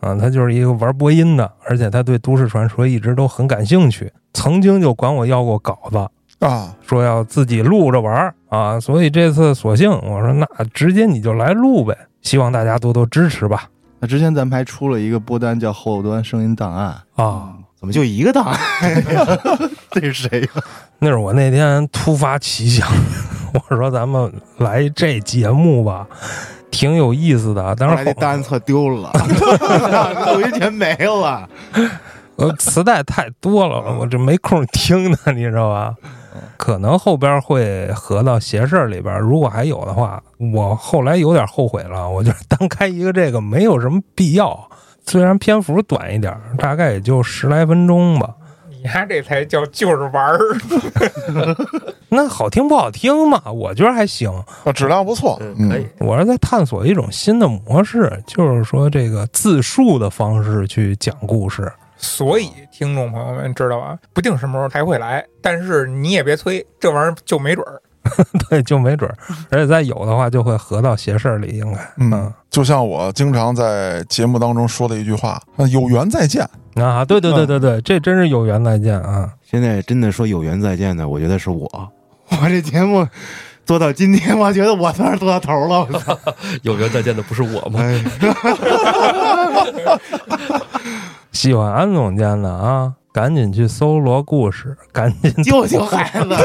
啊。他就是一个玩播音的，而且他对都市传说一直都很感兴趣，曾经就管我要过稿子，啊，说要自己录着玩啊，所以这次索性我说那直接你就来录呗，希望大家多多支持吧。那之前咱们还出了一个播单叫《后端声音档案啊，怎么就一个档案？*laughs*》，这是谁呀？*laughs* 那是我那天突发奇想，我说咱们来这节目吧，挺有意思的。但后是后来那档案册丢了，*laughs* 录音全没了。呃磁带太多了，我这没空听呢，你知道吧？可能后边会合到邪事儿里边，如果还有的话，我后来有点后悔了。我觉得单开一个这个没有什么必要，虽然篇幅短一点，大概也就十来分钟吧。你看这才叫就是玩儿。*laughs* 那好听不好听嘛？我觉得还行。啊质量不错，嗯，可以。我是在探索一种新的模式，就是说这个自述的方式去讲故事。所以听众朋友们知道吧？不定什么时候还会来，但是你也别催，这玩意儿就没准儿。*laughs* 对，就没准儿，*laughs* 而且再有的话就会合到邪事儿里，应该。嗯，就像我经常在节目当中说的一句话：“啊有缘再见。啊，对对对对对，这真是有缘再见啊！现在真的说有缘再见的，我觉得是我。*laughs* 我这节目做到今天，我觉得我算是做到头了。我操！有缘再见的不是我吗？哎，喜欢安总监的啊，赶紧去搜罗故事，*laughs* 赶紧救救孩子，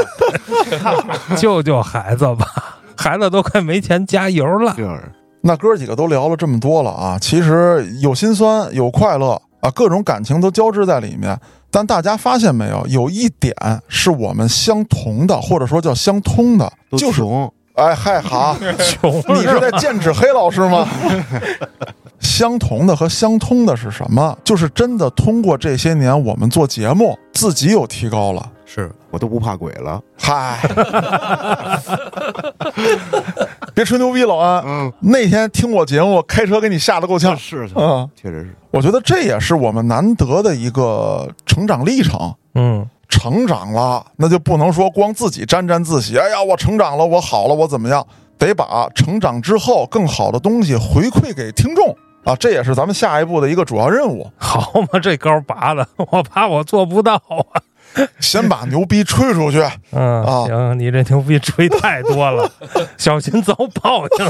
*laughs* 救救孩子吧！*laughs* 孩子都快没钱加油了。就是那哥几个都聊了这么多了啊，其实有心酸，有快乐啊，各种感情都交织在里面。但大家发现没有，有一点是我们相同的，或者说叫相通的，就是穷，哎嗨哈，穷你是在剑指黑老师吗？相同的和相通的是什么？就是真的通过这些年我们做节目，自己有提高了。是我都不怕鬼了。嗨，别吹牛逼，老安。嗯，那天听我节目，开车给你吓得够呛。是的，嗯，确实是。我觉得这也是我们难得的一个成长历程。嗯，成长了，那就不能说光自己沾沾自喜。哎呀，我成长了，我好了，我怎么样？得把成长之后更好的东西回馈给听众啊！这也是咱们下一步的一个主要任务。*laughs* 好嘛，这高拔的，我怕我做不到啊。*laughs* 先把牛逼吹出去。嗯，啊行，你这牛逼吹太多了，小心遭报应。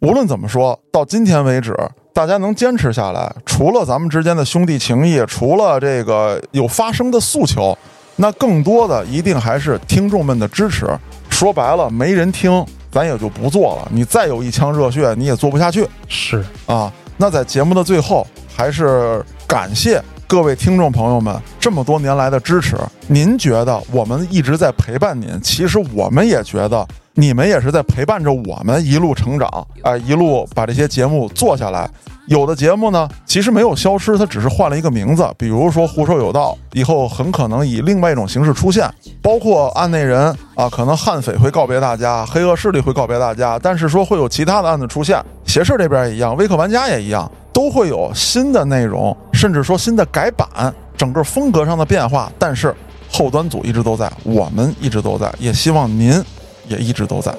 无论怎么说，到今天为止，大家能坚持下来，除了咱们之间的兄弟情谊，除了这个有发声的诉求，那更多的一定还是听众们的支持。说白了，没人听，咱也就不做了。你再有一腔热血，你也做不下去是，啊。那在节目的最后，还是感谢各位听众朋友们这么多年来的支持。您觉得我们一直在陪伴您，其实我们也觉得你们也是在陪伴着我们一路成长，哎，一路把这些节目做下来。有的节目呢，其实没有消失，它只是换了一个名字，比如说“胡说有道”，以后很可能以另外一种形式出现。包括案内人啊，可能悍匪会告别大家，黑恶势力会告别大家，但是说会有其他的案子出现。邪事这边也一样，微客玩家也一样，都会有新的内容，甚至说新的改版，整个风格上的变化。但是后端组一直都在，我们一直都在，也希望您也一直都在。